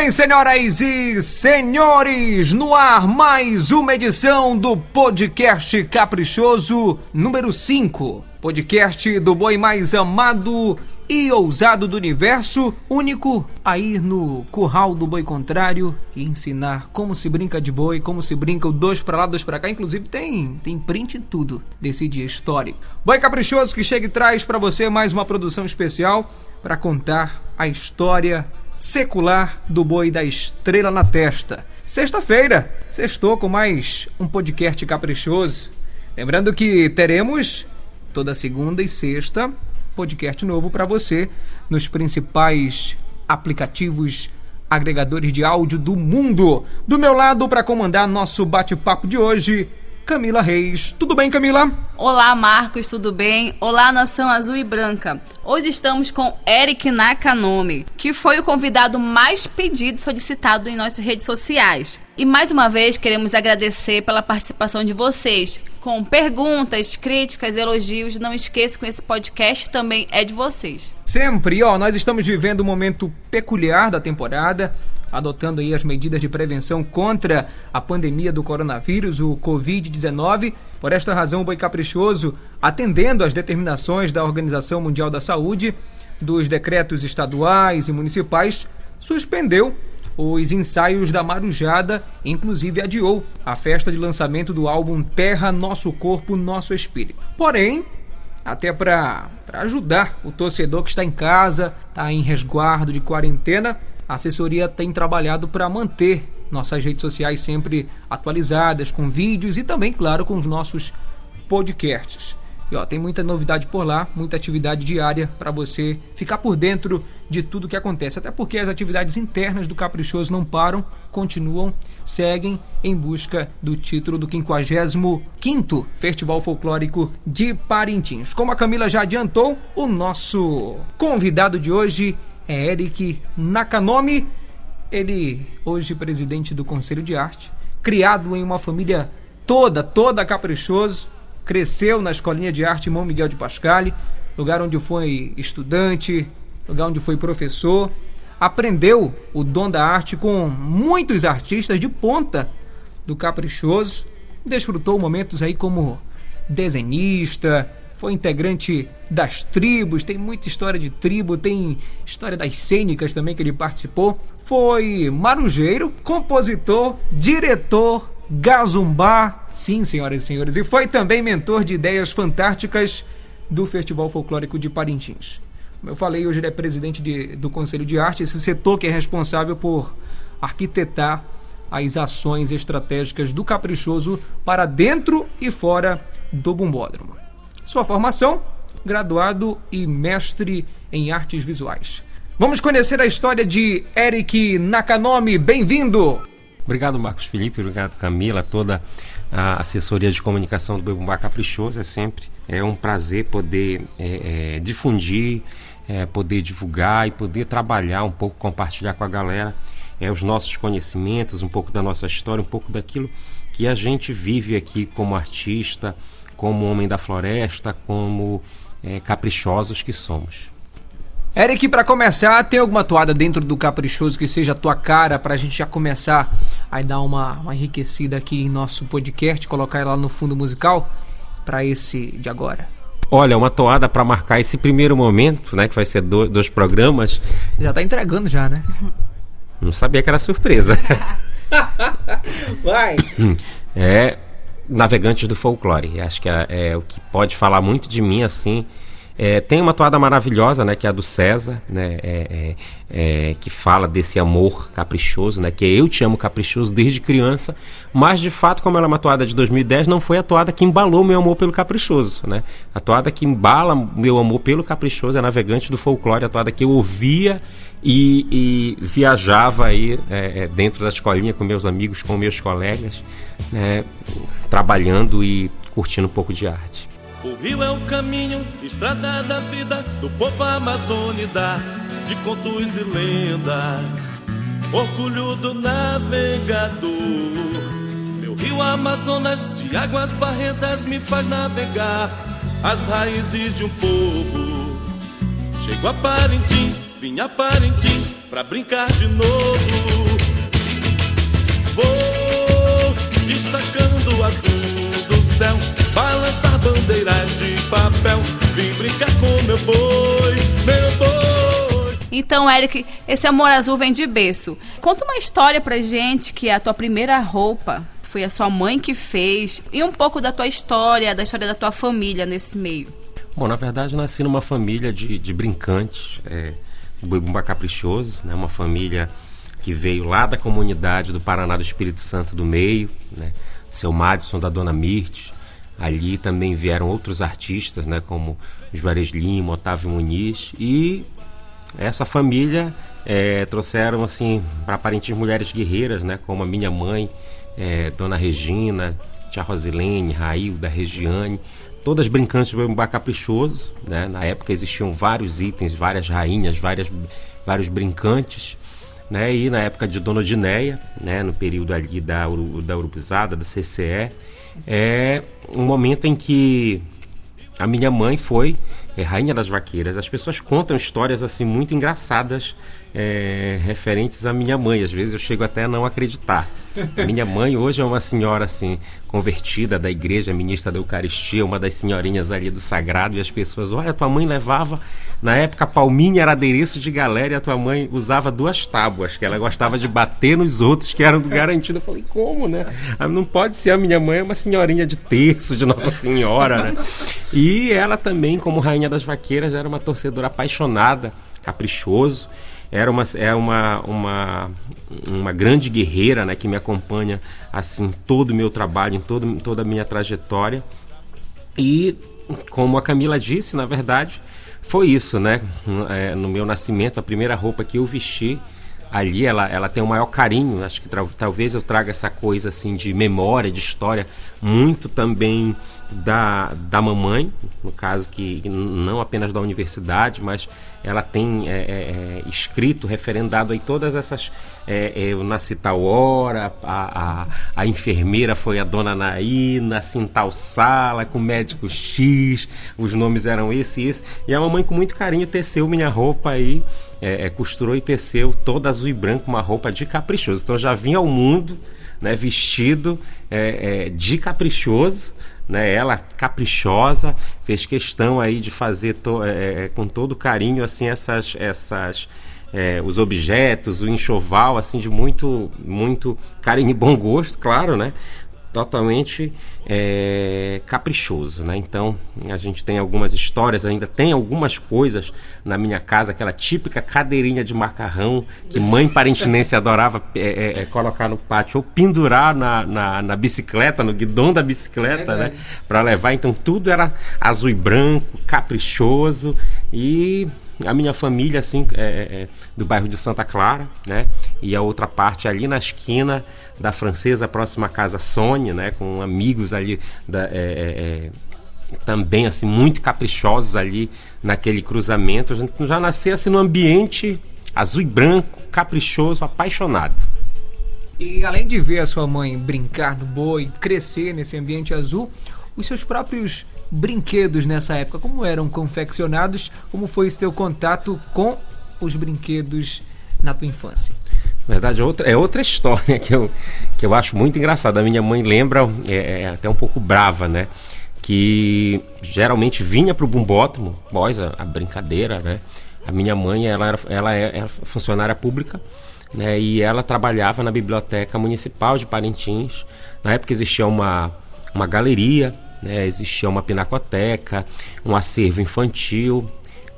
Bem, senhoras e senhores, no ar mais uma edição do podcast Caprichoso número 5. Podcast do boi mais amado e ousado do universo, único a ir no curral do boi contrário e ensinar como se brinca de boi, como se brinca o dois para lá, dois para cá. Inclusive tem tem print em tudo desse dia histórico. Boi Caprichoso que chega e traz para você mais uma produção especial para contar a história secular do boi da estrela na testa. Sexta-feira, sextou com mais um podcast caprichoso. Lembrando que teremos toda segunda e sexta podcast novo para você nos principais aplicativos agregadores de áudio do mundo. Do meu lado para comandar nosso bate-papo de hoje, Camila Reis. Tudo bem, Camila? Olá, Marcos, tudo bem? Olá, Nação Azul e Branca. Hoje estamos com Eric Nakanomi, que foi o convidado mais pedido e solicitado em nossas redes sociais. E mais uma vez queremos agradecer pela participação de vocês, com perguntas, críticas, elogios. Não esqueça que esse podcast também é de vocês. Sempre, ó, nós estamos vivendo um momento peculiar da temporada adotando aí as medidas de prevenção contra a pandemia do coronavírus, o Covid-19. Por esta razão, o Boi Caprichoso, atendendo às determinações da Organização Mundial da Saúde, dos decretos estaduais e municipais, suspendeu os ensaios da Marujada, inclusive adiou a festa de lançamento do álbum Terra, Nosso Corpo, Nosso Espírito. Porém, até para ajudar o torcedor que está em casa, está em resguardo de quarentena, a assessoria tem trabalhado para manter nossas redes sociais sempre atualizadas, com vídeos e também, claro, com os nossos podcasts. E ó, tem muita novidade por lá, muita atividade diária para você ficar por dentro de tudo que acontece. Até porque as atividades internas do Caprichoso não param, continuam, seguem em busca do título do 55º Festival Folclórico de Parintins. Como a Camila já adiantou, o nosso convidado de hoje é Eric Nakanomi. Ele, hoje presidente do Conselho de Arte, criado em uma família toda, toda caprichoso, cresceu na Escolinha de Arte Mão Miguel de Pascale, lugar onde foi estudante, lugar onde foi professor, aprendeu o dom da arte com muitos artistas de ponta do caprichoso, desfrutou momentos aí como desenhista, foi integrante das tribos, tem muita história de tribo, tem história das cênicas também que ele participou. Foi marujeiro, compositor, diretor, gazumbá, sim, senhoras e senhores, e foi também mentor de ideias fantásticas do Festival Folclórico de Parintins. Como eu falei, hoje ele é presidente de, do Conselho de Arte, esse setor que é responsável por arquitetar as ações estratégicas do Caprichoso para dentro e fora do Bumbódromo. Sua formação, graduado e mestre em artes visuais. Vamos conhecer a história de Eric Nakanomi. Bem-vindo! Obrigado, Marcos Felipe. Obrigado, Camila, toda a assessoria de comunicação do Bebumbá Caprichoso. É sempre é um prazer poder é, é, difundir, é, poder divulgar e poder trabalhar um pouco, compartilhar com a galera é, os nossos conhecimentos, um pouco da nossa história, um pouco daquilo que a gente vive aqui como artista, como homem da floresta, como é, caprichosos que somos. Eric, para começar, tem alguma toada dentro do Caprichoso que seja a tua cara para a gente já começar a dar uma, uma enriquecida aqui em nosso podcast, colocar ela no fundo musical para esse de agora? Olha, uma toada para marcar esse primeiro momento, né, que vai ser do, dois programas. Você já tá entregando já, né? Não sabia que era surpresa. vai. É, navegantes do folclore. Acho que é, é, o que pode falar muito de mim assim. É, tem uma toada maravilhosa, né, que é a do César, né, é, é, é que fala desse amor caprichoso, né, que eu te amo caprichoso desde criança, mas de fato, como ela é uma toada de 2010, não foi a toada que embalou meu amor pelo caprichoso, né? A toada que embala meu amor pelo caprichoso é Navegante do Folclore, a toada que eu ouvia e, e viajava aí é, dentro da escolinha com meus amigos, com meus colegas, né, trabalhando e curtindo um pouco de arte. O rio é o caminho, estrada da vida do povo amazônida, de contos e lendas, orgulho do navegador. Meu rio Amazonas, de águas barrentas, me faz navegar as raízes de um povo. Chego a Parintins Vinha Parintins pra brincar de novo. Vou destacando o azul do céu, balançar bandeiras de papel. Vim brincar com meu boi, meu boi. Então, Eric, esse amor azul vem de berço. Conta uma história pra gente que é a tua primeira roupa foi a sua mãe que fez e um pouco da tua história, da história da tua família nesse meio. Bom, na verdade, eu nasci numa família de, de brincantes, é, Bumba Caprichoso, né, uma família que veio lá da comunidade do Paraná do Espírito Santo do Meio, né, seu Madison da Dona Mirtes. Ali também vieram outros artistas, né, como Juarez Lima, Otávio Muniz. E essa família é, trouxeram assim para Parintins mulheres guerreiras, né, como a minha mãe, é, Dona Regina, Tia Rosilene, Railda, Regiane, todas brincantes do bar caprichoso. Né? Na época existiam vários itens, várias rainhas, várias, vários brincantes. Né? E na época de Dona Dineia, né? no período ali da, da Urubuzada, da CCE, é um momento em que a minha mãe foi é, rainha das vaqueiras. As pessoas contam histórias assim muito engraçadas é, referentes à minha mãe. Às vezes eu chego até a não acreditar. minha mãe hoje é uma senhora assim convertida da igreja, ministra da Eucaristia, uma das senhorinhas ali do Sagrado e as pessoas, olha, tua mãe levava na época palminha era adereço de galera e a tua mãe usava duas tábuas que ela gostava de bater nos outros que eram garantido. Eu falei, como, né? Ah, não pode ser a minha mãe é uma senhorinha de terço de Nossa Senhora, né? E ela também, como rainha das vaqueiras, era uma torcedora apaixonada, caprichoso era uma, é uma, uma, uma grande guerreira né, que me acompanha assim todo o meu trabalho, em todo, toda a minha trajetória. E como a Camila disse, na verdade, foi isso, né? É, no meu nascimento, a primeira roupa que eu vesti ali, ela, ela tem o maior carinho. Acho que talvez eu traga essa coisa assim de memória, de história, muito também da, da mamãe, no caso que não apenas da universidade, mas ela tem é, é, é escrito, referendado aí todas essas. É, é, eu nasci tal hora, a, a, a, enfermeira foi a dona Naína, assim tal sala, com o médico X, os nomes eram esse e esse. E a mamãe, com muito carinho, teceu minha roupa aí, é, costurou e teceu toda azul e branco, uma roupa de caprichoso. Então eu já vim ao mundo né, vestido de caprichoso né? Ela caprichosa fez questão aí de fazer to, é, é, com todo carinho assim essas essas é, os objetos, o enxoval assim de muito muito carinho e bom gosto, claro, né? Totalmente é, caprichoso, né? Então a gente tem algumas histórias, ainda tem algumas coisas na minha casa, aquela típica cadeirinha de macarrão que mãe parentinense adorava é, é, é, colocar no pátio ou pendurar na, na, na bicicleta, no guidão da bicicleta, né? Para levar. Então tudo era azul e branco, caprichoso e a minha família, assim, é, é, é, do bairro de Santa Clara, né? E a outra parte ali na esquina da Francesa, próxima à casa Sônia, né? Com amigos ali da, é, é, é também, assim, muito caprichosos ali naquele cruzamento. A gente já nasceu, assim, num ambiente azul e branco, caprichoso, apaixonado. E além de ver a sua mãe brincar no boi, crescer nesse ambiente azul, os seus próprios brinquedos nessa época? Como eram confeccionados? Como foi esse teu contato com os brinquedos na tua infância? Verdade, é outra, é outra história que eu, que eu acho muito engraçada. A minha mãe lembra, é, é até um pouco brava, né? Que geralmente vinha para o bumbótomo, após a, a, brincadeira, né? A minha mãe, ela era, ela é, é funcionária pública, né? E ela trabalhava na Biblioteca Municipal de Parintins. Na época existia uma, uma galeria né? Existia uma pinacoteca, um acervo infantil,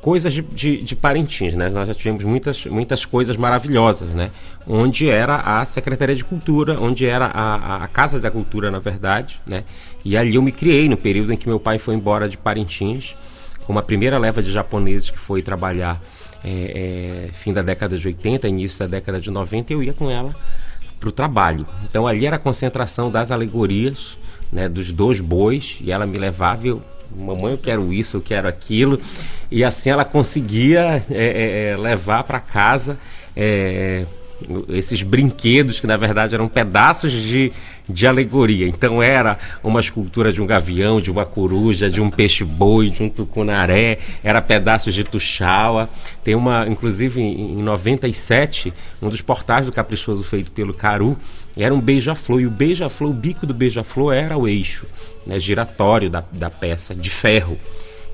coisas de, de, de, Parintins, né? Nós já tivemos muitas, muitas coisas maravilhosas, né? Onde era a Secretaria de Cultura, onde era a, a Casa da Cultura, na verdade, né? E ali eu me criei no período em que meu pai foi embora de Parintins, com uma primeira leva de japoneses que foi trabalhar é, é, fim da década de 80, início da década de 90, eu ia com ela para o trabalho. Então ali era a concentração das alegorias, né, dos dois bois e ela me levava eu, mamãe, eu quero isso, eu quero aquilo. E assim ela conseguia é, é, é levar para casa é, esses brinquedos que na verdade eram pedaços de, de alegoria. Então era uma escultura de um gavião, de uma coruja, de um peixe-boi, de um tucunaré, era pedaços de tuxaua. Tem uma, inclusive em 97, um dos portais do Caprichoso feito pelo Caru, era um beija-flor, e o beija-flor, o bico do beija-flor era o eixo né, giratório da, da peça, de ferro.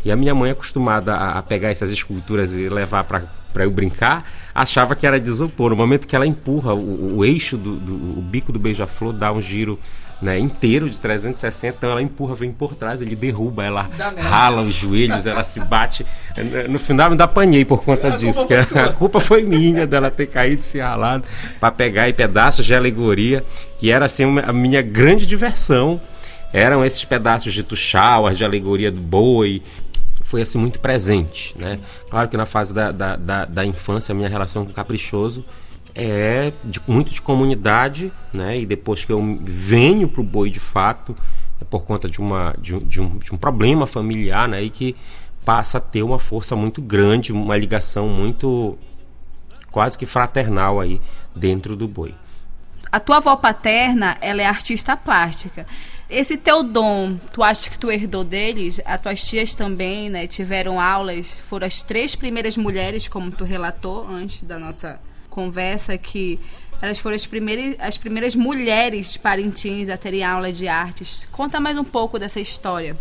E a minha mãe, acostumada a, a pegar essas esculturas e levar para eu brincar, achava que era de isopor. No momento que ela empurra o, o eixo do, do o bico do beija-flor, dá um giro né, inteiro de 360, então ela empurra, vem por trás, ele derruba, ela rala os joelhos, ela se bate. No final me ainda apanhei por conta a disso. Culpa que a, culpa foi minha dela ter caído se ralado para pegar em pedaços de alegoria, que era assim uma, a minha grande diversão. Eram esses pedaços de tuxauas, de alegoria do boi, foi assim muito presente, né? Claro que na fase da, da, da, da infância a minha relação com o Caprichoso é de, muito de comunidade, né? E depois que eu venho para o boi de fato, é por conta de, uma, de, de, um, de um problema familiar, né? E que passa a ter uma força muito grande, uma ligação muito quase que fraternal aí dentro do boi. A tua avó paterna, ela é artista plástica. Esse teu dom, tu acha que tu herdou deles? As tuas tias também, né? Tiveram aulas, foram as três primeiras mulheres, como tu relatou antes da nossa conversa, que elas foram as primeiras, as primeiras mulheres parintins a terem aula de artes. Conta mais um pouco dessa história.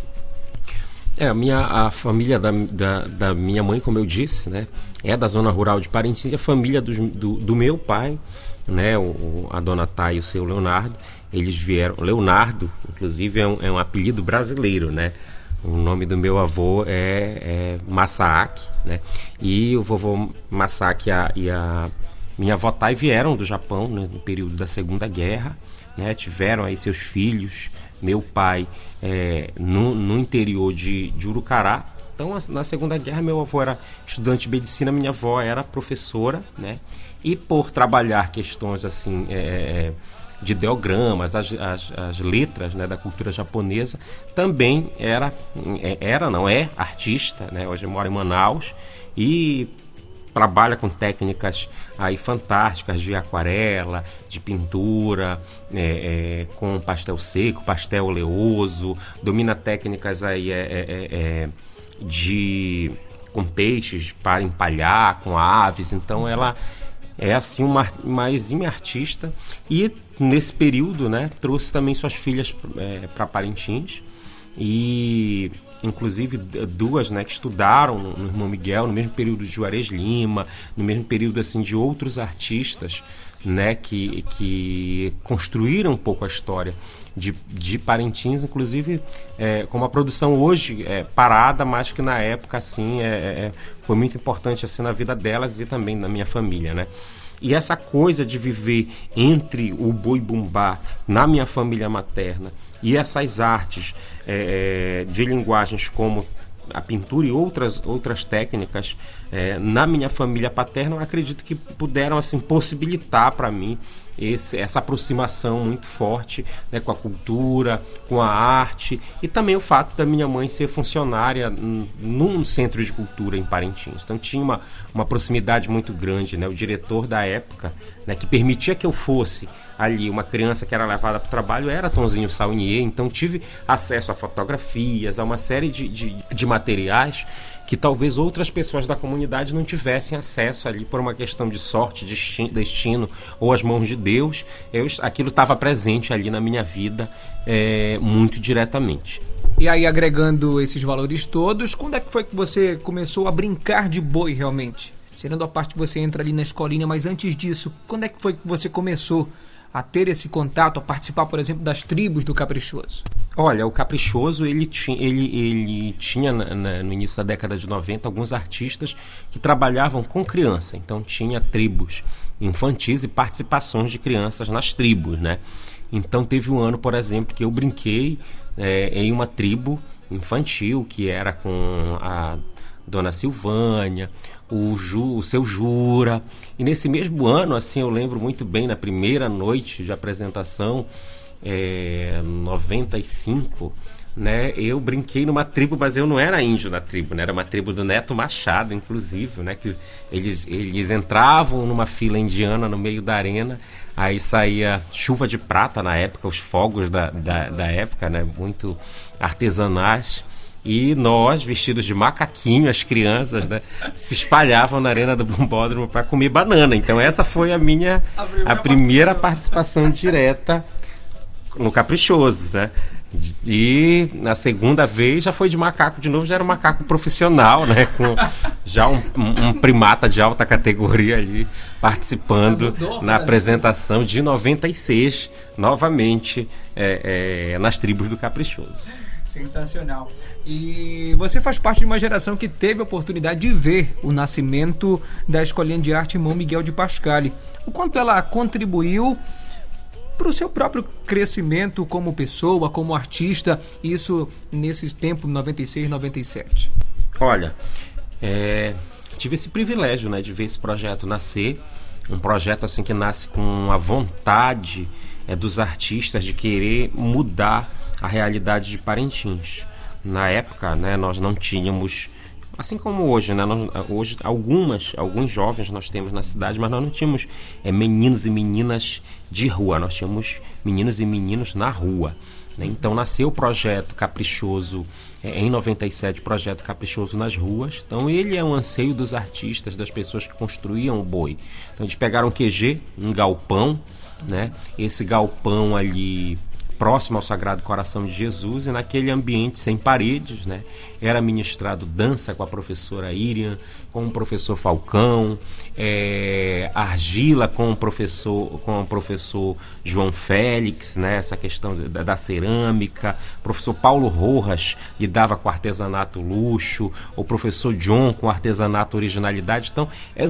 É, a minha a família da, da, da, minha mãe, como eu disse, né, é da zona rural de Parintins, e a família do, do, do meu pai, né, o, a dona Thay e o seu Leonardo, eles vieram. Leonardo, inclusive, é um, é um apelido brasileiro, né? O nome do meu avô é, é Masaaki, né? E o vovô Masaaki e a, e a minha avó Tai vieram do Japão né, no período da Segunda Guerra, né? Tiveram aí seus filhos. Meu pai é, no, no interior de, de Urucará, então, na Segunda Guerra, meu avô era estudante de medicina, minha avó era professora, né? E por trabalhar questões assim é, de ideogramas, as, as, as, letras né, da cultura japonesa, também era, é, era não é, artista, né? Hoje mora em Manaus e trabalha com técnicas aí fantásticas de aquarela, de pintura, é, é, com pastel seco, pastel oleoso, domina técnicas aí é, é, é, de com peixes para empalhar, com aves, então ela é assim uma, uma exímia artista e nesse período né, trouxe também suas filhas é, para Parintins e inclusive duas né, que estudaram no, Irmão Miguel no mesmo período de Juarez Lima, no mesmo período assim de outros artistas né, que, que construíram um pouco a história de, de Parintins, inclusive é, com uma produção hoje é, parada, mas que na época assim é, é, é, foi muito importante assim na vida delas e também na minha família, né? E essa coisa de viver entre o boi bumbá na minha família materna e essas artes é, de linguagens como a pintura e outras, outras técnicas é, na minha família paterna, eu acredito que puderam assim possibilitar para mim esse, essa aproximação muito forte né, com a cultura, com a arte e também o fato da minha mãe ser funcionária num centro de cultura em Parintins. Então tinha uma, uma proximidade muito grande. Né? O diretor da época, né, que permitia que eu fosse ali uma criança que era levada para o trabalho, era Tonzinho Saunier. Então tive acesso a fotografias, a uma série de, de, de materiais que talvez outras pessoas da comunidade não tivessem acesso ali por uma questão de sorte, de destino ou as mãos de Deus. Eu, aquilo estava presente ali na minha vida é, muito diretamente. E aí, agregando esses valores todos, quando é que foi que você começou a brincar de boi realmente? Tirando a parte que você entra ali na escolinha, mas antes disso, quando é que foi que você começou a ter esse contato, a participar, por exemplo, das tribos do Caprichoso? Olha, o Caprichoso ele, tinha, ele, ele tinha na, na, no início da década de 90 alguns artistas que trabalhavam com criança, então tinha tribos infantis e participações de crianças nas tribos, né? Então teve um ano, por exemplo, que eu brinquei é, em uma tribo infantil que era com a Dona Silvânia, o, Ju, o seu Jura. E nesse mesmo ano, assim, eu lembro muito bem, na primeira noite de apresentação, é, 95, né, eu brinquei numa tribo, mas eu não era índio na tribo, né, era uma tribo do Neto Machado, inclusive, né, que eles, eles entravam numa fila indiana no meio da arena, aí saía chuva de prata na época, os fogos da, da, da época, né, muito artesanais, e nós, vestidos de macaquinho, as crianças, né, se espalhavam na arena do bombódromo para comer banana. Então essa foi a minha a primeira, a primeira participação direta no Caprichoso, né? E na segunda vez já foi de macaco de novo, já era um macaco profissional, né? Com já um, um primata de alta categoria ali participando na apresentação de 96, novamente é, é, nas tribos do Caprichoso. Sensacional. E você faz parte de uma geração que teve a oportunidade de ver o nascimento da Escolinha de Arte Irmão Miguel de Pascale. O quanto ela contribuiu para o seu próprio crescimento como pessoa, como artista, isso nesses tempos 96, 97? Olha, é, tive esse privilégio né, de ver esse projeto nascer, um projeto assim que nasce com a vontade é, dos artistas de querer mudar a realidade de Parintins. Na época, né, nós não tínhamos assim como hoje, né? Nós, hoje algumas, alguns jovens nós temos na cidade, mas nós não tínhamos é, meninos e meninas de rua, nós tínhamos meninos e meninos na rua. Né? Então nasceu o projeto Caprichoso é, em 97, projeto Caprichoso nas ruas. Então ele é um anseio dos artistas, das pessoas que construíam o boi. Então eles pegaram um QG, um galpão, né? Esse galpão ali próximo ao Sagrado Coração de Jesus e naquele ambiente sem paredes, né? Era ministrado dança com a professora Irian, com o professor Falcão, é, argila com o professor, com o professor João Félix, né? Essa questão da, da cerâmica, o professor Paulo Rojas lidava com artesanato luxo, o professor John com artesanato originalidade. Então,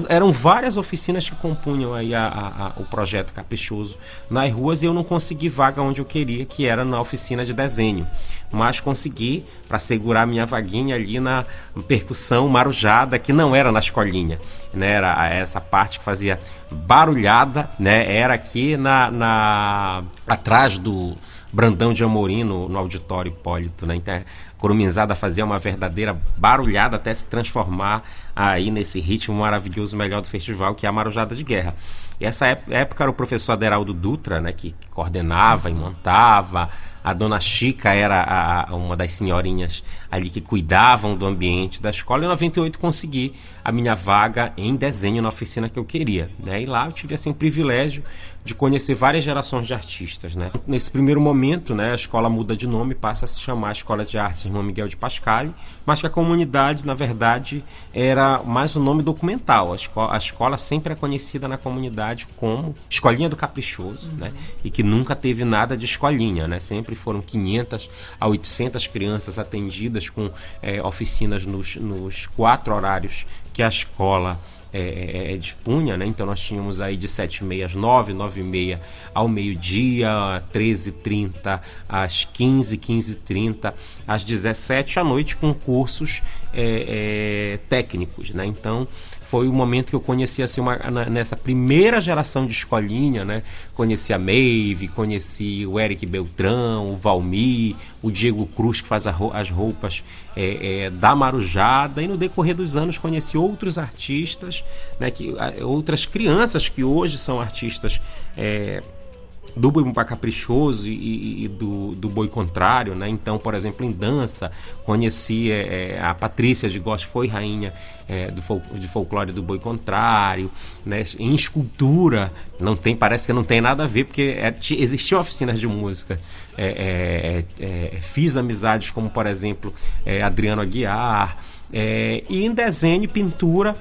eram várias oficinas que compunham aí a, a, a, o projeto Caprichoso nas ruas e eu não consegui vaga onde eu queria, que era na oficina de desenho mas consegui para segurar minha vaguinha ali na percussão marujada, que não era na escolinha, né? Era essa parte que fazia barulhada, né? Era aqui na, na atrás do Brandão de Amorim, no, no auditório Hipólito, né? Então, Corumizada fazia uma verdadeira barulhada até se transformar aí nesse ritmo maravilhoso melhor do festival, que é a Marujada de Guerra. E essa época era o professor Aderaldo Dutra, né, que coordenava e montava, a dona Chica era a, a, uma das senhorinhas ali que cuidavam do ambiente da escola. Em 98 consegui a minha vaga em desenho na oficina que eu queria. Né? E lá eu tive assim, o privilégio de conhecer várias gerações de artistas. Né? Nesse primeiro momento, né, a escola muda de nome, passa a se chamar Escola de Artes Irmão Miguel de Pascale, mas que a comunidade, na verdade, era mais um nome documental. A, esco a escola sempre é conhecida na comunidade como Escolinha do Caprichoso, uhum. né? e que nunca teve nada de escolinha. Né? Sempre foram 500 a 800 crianças atendidas com é, oficinas nos, nos quatro horários que a escola é, é, é, dispunha, né? Então nós tínhamos aí de 7 e meia às 9, 9 e meia ao meio-dia, 13 h 30 às 15, 15 h 30 às 17 à noite com cursos é, é, técnicos, né? Então foi o momento que eu conheci assim uma, nessa primeira geração de escolinha, né? Conheci a Maeve, conheci o Eric Beltrão, o Valmir, o Diego Cruz que faz as roupas é, é, da Marujada e no decorrer dos anos conheci outros artistas, né? Que, outras crianças que hoje são artistas é, do boi caprichoso e, e, do, do boi contrário, né? Então, por exemplo, em dança, conheci é, é a Patrícia de Gosto, foi rainha é, do fol de folclore do boi contrário, né? Em escultura, não tem, parece que não tem nada a ver, porque é, existiam oficinas de música. É, é, é, fiz amizades como, por exemplo, Adriano Aguiar, e em desenho e pintura,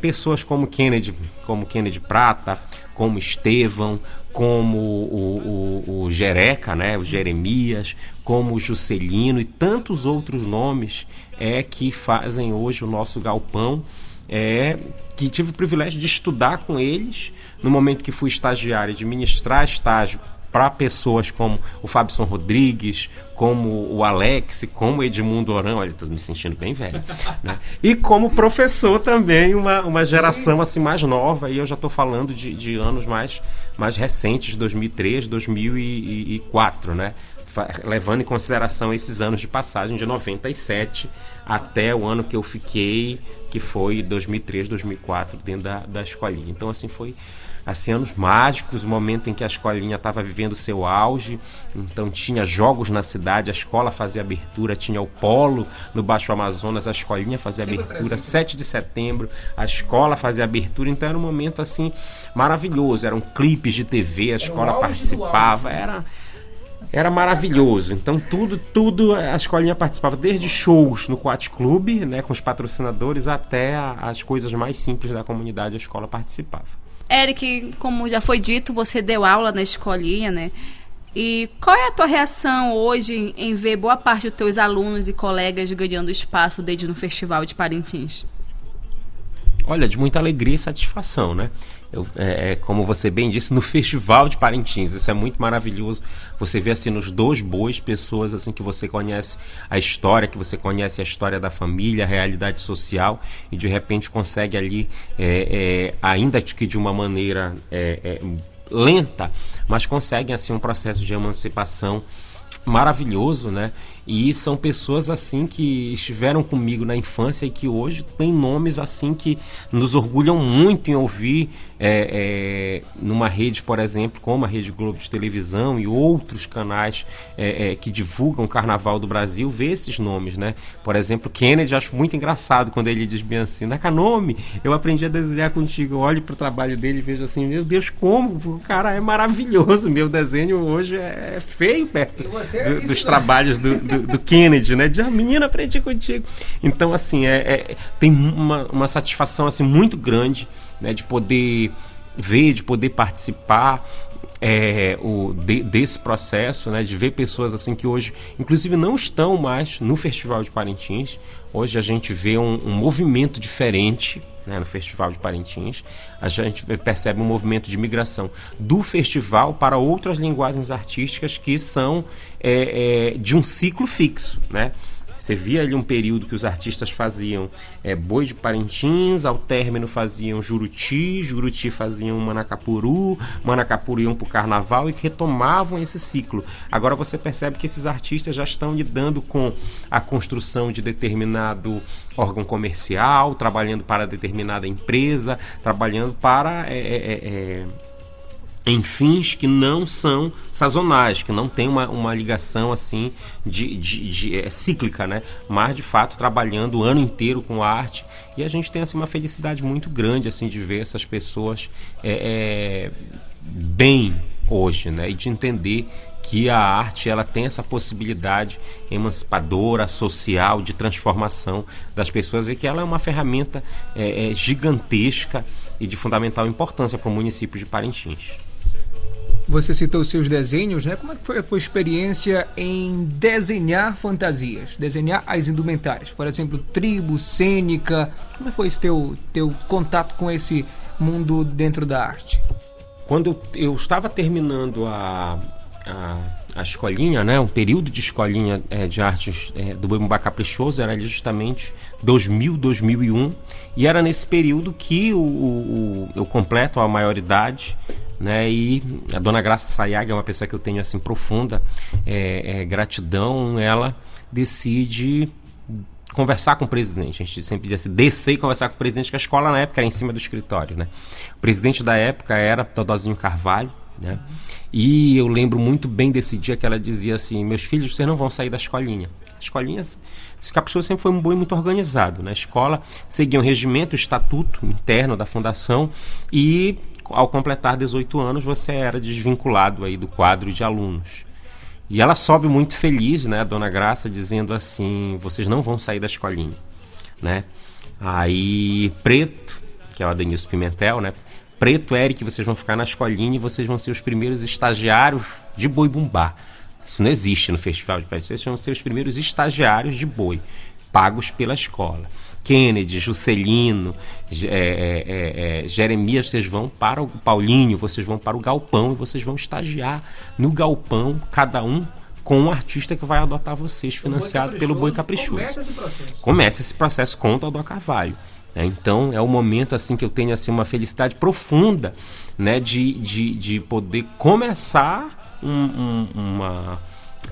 pessoas como Kennedy, como Kennedy Prata, como Estevão, como o, o, o Jereca, né, o Jeremias, como o Juscelino e tantos outros nomes é que fazem hoje o nosso galpão. É, que tive o privilégio de estudar com eles no momento que fui estagiário, de ministrar estágio para pessoas como o Fabson Rodrigues, como o Alex, como Edmundo Orão, olha, estou me sentindo bem velho, né? e como professor também, uma, uma geração assim mais nova, e eu já estou falando de, de anos mais, mais recentes, 2003, 2004, né? levando em consideração esses anos de passagem de 97 até o ano que eu fiquei, que foi 2003, 2004, dentro da, da escolinha. Então, assim, foi assim, anos mágicos, o momento em que a escolinha estava vivendo seu auge, então tinha jogos na cidade, a escola fazia abertura, tinha o polo no Baixo Amazonas, a escolinha fazia Sempre abertura, presente. 7 de setembro, a escola fazia abertura, então era um momento assim maravilhoso, eram clipes de TV, a escola participava, era era maravilhoso. Então tudo, tudo a escolinha participava, desde shows no Quat Club, né, com os patrocinadores, até a, as coisas mais simples da comunidade a escola participava. Eric, como já foi dito, você deu aula na escolinha, né? E qual é a tua reação hoje em ver boa parte dos teus alunos e colegas ganhando espaço desde no Festival de Parintins? Olha, de muita alegria e satisfação, né? Eu, é, é, como você bem disse, no Festival de Parintins. Isso é muito maravilhoso. Você vê assim nos dois bois pessoas assim que você conhece a história, que você conhece a história da família, a realidade social e de repente consegue ali, é, é ainda que de uma maneira é, é, lenta, mas conseguem assim um processo de emancipação maravilhoso, né? E são pessoas assim que estiveram comigo na infância e que hoje têm nomes assim que nos orgulham muito em ouvir é, é, numa rede, por exemplo, como a Rede Globo de televisão e outros canais é, é que divulgam o Carnaval do Brasil, ver esses nomes, né? Por exemplo, Kennedy, acho muito engraçado quando ele diz bem assim, Nakanome, eu aprendi a desenhar contigo, eu olho para o trabalho dele e vejo assim, meu Deus, como? O cara é maravilhoso, meu desenho hoje é feio perto é do, dos trabalhos do do, do, Kennedy, né? De a ah, menina aprendi contigo. Então, assim, é, é, tem uma, uma satisfação assim, muito grande né, de poder ver, de poder participar é, o, de, desse processo, né, de ver pessoas assim que hoje, inclusive, não estão mais no Festival de Parintins. Hoje a gente vê um, um movimento diferente né, no Festival de Parintins. A gente percebe um movimento de migração do festival para outras linguagens artísticas que são é, é, de um ciclo fixo. Né? Você via ali um período que os artistas faziam é, Boi de Parintins, ao término faziam Juruti, Juruti faziam Manacapuru, Manacapuru iam para o Carnaval e retomavam esse ciclo. Agora você percebe que esses artistas já estão lidando com a construção de determinado órgão comercial, trabalhando para determinada empresa, trabalhando para. É, é, é, é em fins que não são sazonais, que não tem uma, uma ligação assim de, de, de é, cíclica, né? Mas de fato trabalhando o ano inteiro com arte e a gente tem assim uma felicidade muito grande assim de ver essas pessoas é, é, bem hoje, né? E de entender que a arte ela tem essa possibilidade emancipadora, social, de transformação das pessoas e que ela é uma ferramenta é, é gigantesca e de fundamental importância para o município de Parintins. Você citou seus desenhos, né? Como é que foi a tua experiência em desenhar fantasias, desenhar as indumentárias? Por exemplo, tribo, cênica. Como foi esse teu, teu contato com esse mundo dentro da arte? Quando eu estava terminando a, a, a escolinha, né? Um período de escolinha é, de artes é, do Bumbá Caprichoso era justamente 2000, 2001 e era nesse período que o, o, o eu completo a maioridade né? E a Dona Graça Sayaga é uma pessoa que eu tenho assim profunda é, é, gratidão. Ela decide conversar com o presidente. A gente sempre dizia assim, descer e conversar com o presidente, que a escola na época era em cima do escritório, né? O presidente da época era Todozinho Carvalho, né? E eu lembro muito bem desse dia que ela dizia assim, meus filhos, vocês não vão sair da escolinha. Escolinhas, esse Caprichoso sempre foi um boi muito organizado, né? A escola seguia um regimento, o estatuto interno da fundação e ao completar 18 anos, você era desvinculado aí do quadro de alunos. E ela sobe muito feliz, né, a Dona Graça, dizendo assim: vocês não vão sair da escolinha, né? Aí, Preto, que é o Adenilson Pimentel, né? Preto, Eric, vocês vão ficar na escolinha e vocês vão ser os primeiros estagiários de boi bumbá. Isso não existe no Festival de Pés, vocês vão ser os primeiros estagiários de boi, pagos pela escola. Kennedy, Juscelino, é, é, é, Jeremias, vocês vão para o Paulinho, vocês vão para o galpão e vocês vão estagiar no galpão, cada um com um artista que vai adotar vocês, financiado pelo Boi Caprichoso. Começa esse processo. Começa esse processo com o Teodoro Carvalho. Né? Então é o momento assim que eu tenho assim uma felicidade profunda, né, de, de, de poder começar um, um, uma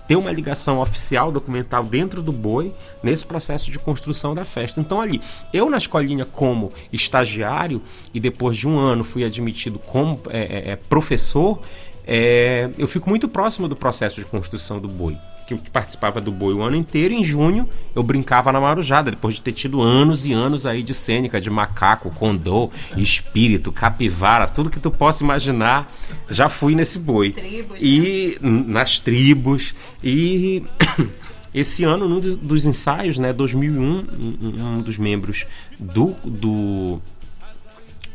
ter uma ligação oficial documental dentro do boi nesse processo de construção da festa. Então ali, eu na escolinha como estagiário e depois de um ano fui admitido como é, é, é professor, é, eu fico muito próximo do processo de construção do boi que participava do boi o ano inteiro. Em junho, eu brincava na Marujada, depois de ter tido anos e anos aí de cênica, de macaco, condô, espírito, capivara, tudo que tu possa imaginar, já fui nesse boi. Tribos, e né? nas tribos. E esse ano, num dos ensaios, né, 2001, um dos membros do, do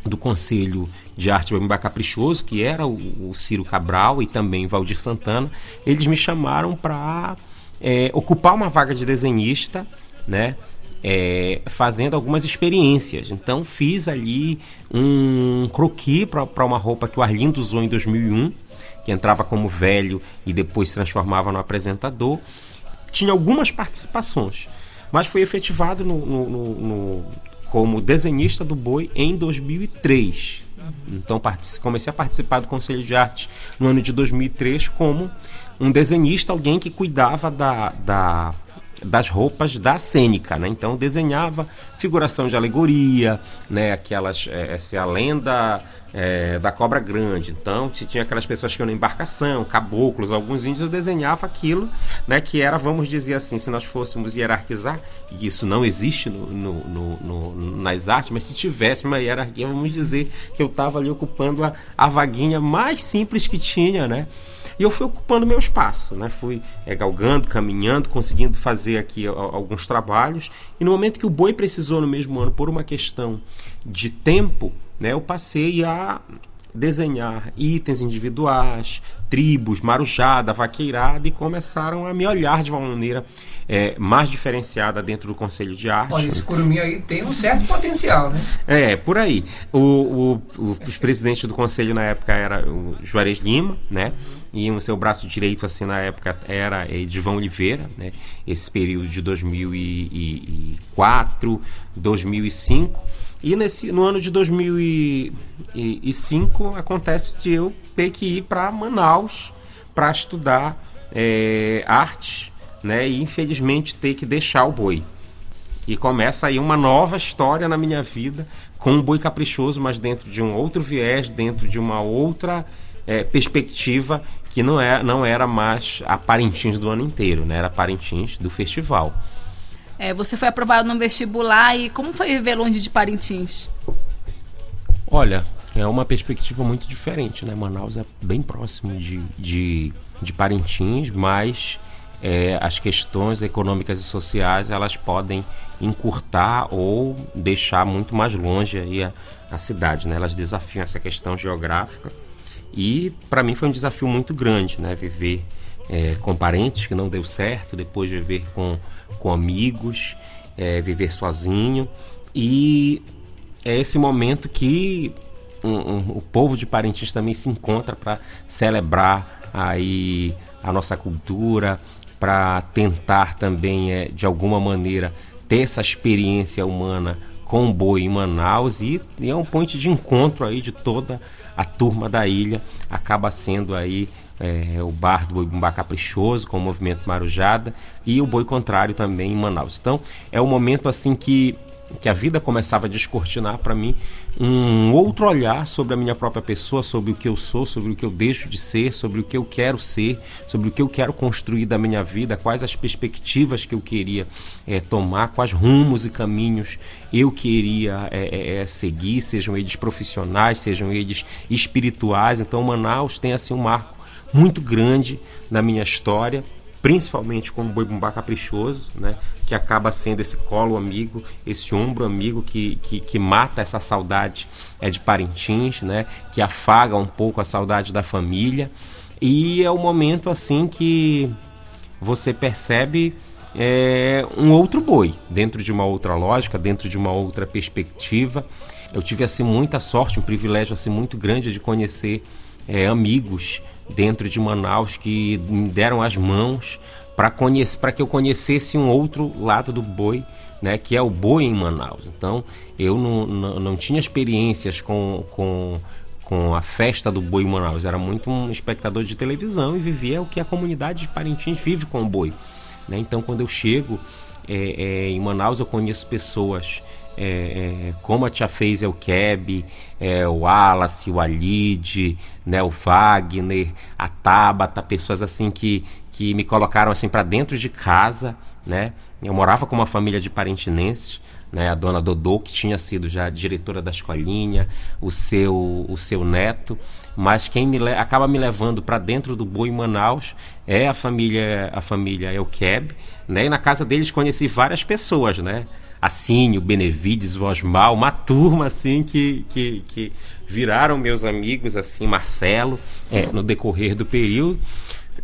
do Conselho de Arte Bambá Caprichoso, que era o, o, Ciro Cabral e também Valdir Santana, eles me chamaram para é, ocupar uma vaga de desenhista, né? É, fazendo algumas experiências. Então fiz ali um croquis para uma roupa que o Arlindo usou em 2001, que entrava como velho e depois se transformava no apresentador. Tinha algumas participações, mas foi efetivado no, no, no como desenhista do boi em 2003. Então comecei a participar do Conselho de Arte no ano de 2003 como um desenhista, alguém que cuidava da, da das roupas da cênica, né? Então desenhava figuração de alegoria, né? Aquelas, é, essa é a lenda é, da cobra grande. Então, se tinha aquelas pessoas que iam na embarcação, caboclos, alguns índios, eu desenhava aquilo, né? Que era, vamos dizer assim, se nós fôssemos hierarquizar, e isso não existe no, no, no, nas artes, mas se tivesse uma hierarquia, vamos dizer que eu estava ali ocupando a, a vaguinha mais simples que tinha, né? E eu fui ocupando meu espaço, né? Fui é, galgando, caminhando, conseguindo fazer aqui alguns trabalhos. E no momento que o boi precisou no mesmo ano, por uma questão de tempo, né, eu passei a desenhar itens individuais, tribos, marujada, vaqueirada e começaram a me olhar de uma maneira é, mais diferenciada dentro do Conselho de Arte. Olha, esse curumim aí tem um certo potencial, né? É, por aí. O, o, o, os presidentes do Conselho na época era o Juarez Lima, né? E o seu braço direito, assim, na época era Edivão Oliveira, né? Esse período de 2004, 2005 e nesse, no ano de 2005 acontece de eu ter que ir para Manaus para estudar é, arte, né? E infelizmente ter que deixar o boi. E começa aí uma nova história na minha vida com um boi caprichoso, mas dentro de um outro viés, dentro de uma outra é, perspectiva que não, é, não era mais a Parintins do ano inteiro, né? Era Parintins do festival. É, você foi aprovado no vestibular e como foi viver longe de Parintins? Olha, é uma perspectiva muito diferente, né? Manaus é bem próximo de, de, de Parintins, mas é, as questões econômicas e sociais elas podem encurtar ou deixar muito mais longe aí a, a cidade, né? Elas desafiam essa questão geográfica e para mim foi um desafio muito grande, né? Viver é, com parentes que não deu certo, depois viver com com amigos, é, viver sozinho. E é esse momento que um, um, o povo de Parintins também se encontra para celebrar aí a nossa cultura, para tentar também, é, de alguma maneira, ter essa experiência humana com o boi em Manaus e, e é um ponto de encontro aí de toda a turma da ilha, acaba sendo aí é, o bar do Boi Bumbá Caprichoso com o movimento Marujada e o Boi Contrário também em Manaus. Então é um momento assim que, que a vida começava a descortinar para mim um outro olhar sobre a minha própria pessoa, sobre o que eu sou, sobre o que eu deixo de ser, sobre o que eu quero ser, sobre o que eu quero construir da minha vida, quais as perspectivas que eu queria é, tomar, quais rumos e caminhos eu queria é, é, seguir, sejam eles profissionais, sejam eles espirituais. Então Manaus tem assim um marco muito grande na minha história, principalmente como Boi Bumbá Caprichoso, né? que acaba sendo esse colo amigo, esse ombro amigo que, que, que mata essa saudade é, de Parintins, né? que afaga um pouco a saudade da família. E é o momento assim que você percebe é, um outro boi, dentro de uma outra lógica, dentro de uma outra perspectiva. Eu tive assim muita sorte, um privilégio assim muito grande de conhecer é, amigos dentro de Manaus que me deram as mãos para que eu conhecesse um outro lado do boi né que é o boi em Manaus então eu não, não, não tinha experiências com, com com a festa do boi em Manaus. Era muito um espectador de televisão e vivia o que a comunidade de Parintins vive com o boi. Né? Então, quando eu chego é, é, em Manaus, eu conheço pessoas é, é, como a tia fez é o Keb, é, o Wallace, o Alide, né, o Wagner, a Tabata, pessoas assim que, que me colocaram assim para dentro de casa, né? Eu morava com uma família de parentinenses, né? A dona Dodô, que tinha sido já diretora da escolinha, o seu o seu neto, mas quem me acaba me levando para dentro do Boi Manaus é a família a família Elkeb, né? E na casa deles conheci várias pessoas, né? Assínio, Benevides, Vosmal, uma turma assim que, que, que viraram meus amigos, assim, Marcelo, é, no decorrer do período.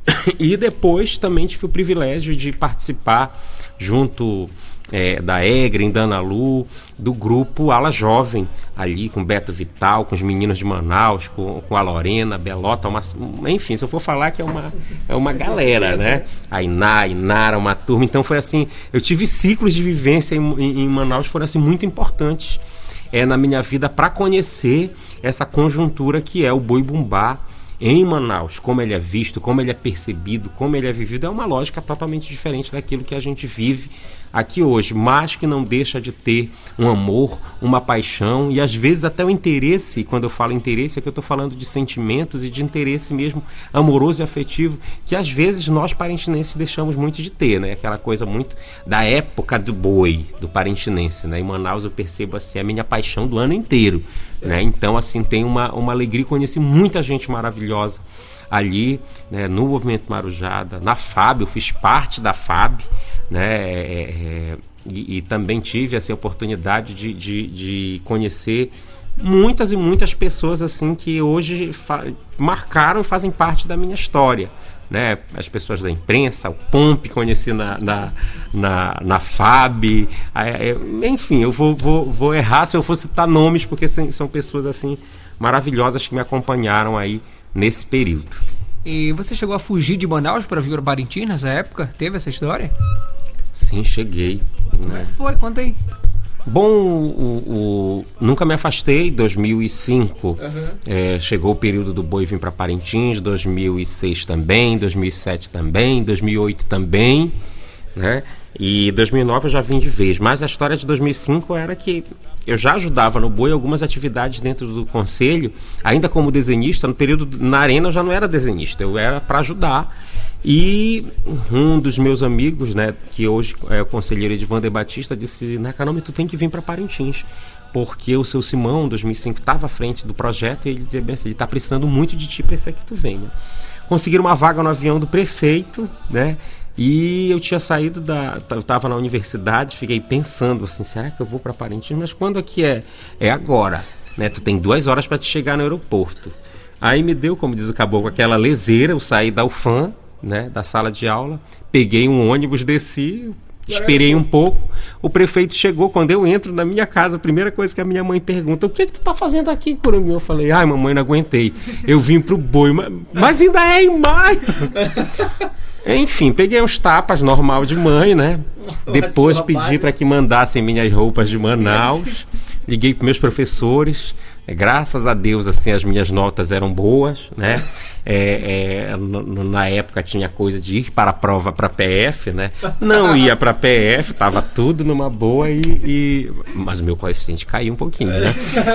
E depois também tive o privilégio de participar junto é, da Egre, em Danalu, do grupo Ala Jovem, ali com Beto Vital, com os meninos de Manaus, com, com a Lorena, Belota, uma, enfim, se eu for falar que é uma, é uma galera, né? A Iná, a Inara, uma turma. Então foi assim, eu tive ciclos de vivência em, em, em Manaus foram assim muito importantes é, na minha vida para conhecer essa conjuntura que é o boi bumbá em Manaus, como ele é visto, como ele é percebido, como ele é vivido, é uma lógica totalmente diferente daquilo que a gente vive aqui hoje, mas que não deixa de ter um amor, uma paixão e às vezes até o interesse. Quando eu falo interesse, é que eu estou falando de sentimentos e de interesse mesmo amoroso e afetivo, que às vezes nós parentinenses deixamos muito de ter, né? Aquela coisa muito da época do boi, do parentinense, né? Em Manaus eu percebo assim a minha paixão do ano inteiro, né? Então assim tem uma, uma alegria, conheci muita gente maravilhosa ali, né, no Movimento Marujada, na FAB, eu fiz parte da FAB, né, é, é, e, e, também tive essa oportunidade de, de, de, conhecer muitas e muitas pessoas assim que hoje marcaram e fazem parte da minha história. Né, as pessoas da imprensa, o Pomp conheci na, na, na, na FAB, é, enfim, eu vou, vou, vou errar se eu for citar nomes, porque são pessoas assim maravilhosas que me acompanharam aí nesse período. E você chegou a fugir de Manaus para vir para Parintins nessa época? Teve essa história? Sim, cheguei. Como é que foi? Conta aí. Bom, o, o, nunca me afastei. 2005 uhum. é, chegou o período do boi vir para Parintins. 2006 também, 2007 também, 2008 também, né? E 2009 eu já vim de vez. Mas a história de 2005 era que eu já ajudava no boi algumas atividades dentro do conselho, ainda como desenhista. No período na arena eu já não era desenhista, eu era para ajudar. E um dos meus amigos, né, que hoje é o conselheiro Edvander Batista, disse: Nacanome, tu tem que vir para Parintins. Porque o seu Simão, em 2005, estava à frente do projeto e ele dizia bem assim: ele está precisando muito de ti esse que tu venha. Conseguiram uma vaga no avião do prefeito, né? E eu tinha saído da. Eu estava na universidade, fiquei pensando assim: será que eu vou para Parintins? Mas quando é que é? É agora. Né? Tu tem duas horas para te chegar no aeroporto. Aí me deu, como diz o caboclo, aquela leseira. Eu saí da UFAM, né, da sala de aula, peguei um ônibus, desci, esperei um pouco. O prefeito chegou. Quando eu entro na minha casa, a primeira coisa que a minha mãe pergunta: O que, é que tu tá fazendo aqui, Curuminho? Eu falei: Ai, mamãe, não aguentei. Eu vim pro boi, mas, mas ainda é em maio. Enfim, peguei uns tapas normal de mãe, né? Depois pedi para que mandassem minhas roupas de Manaus. Liguei para meus professores. É, graças a Deus, assim, as minhas notas eram boas, né? É, é, na época tinha coisa de ir para a prova para PF, né? Não ia para PF, tava tudo numa boa e, e, mas o meu coeficiente caiu um pouquinho, né?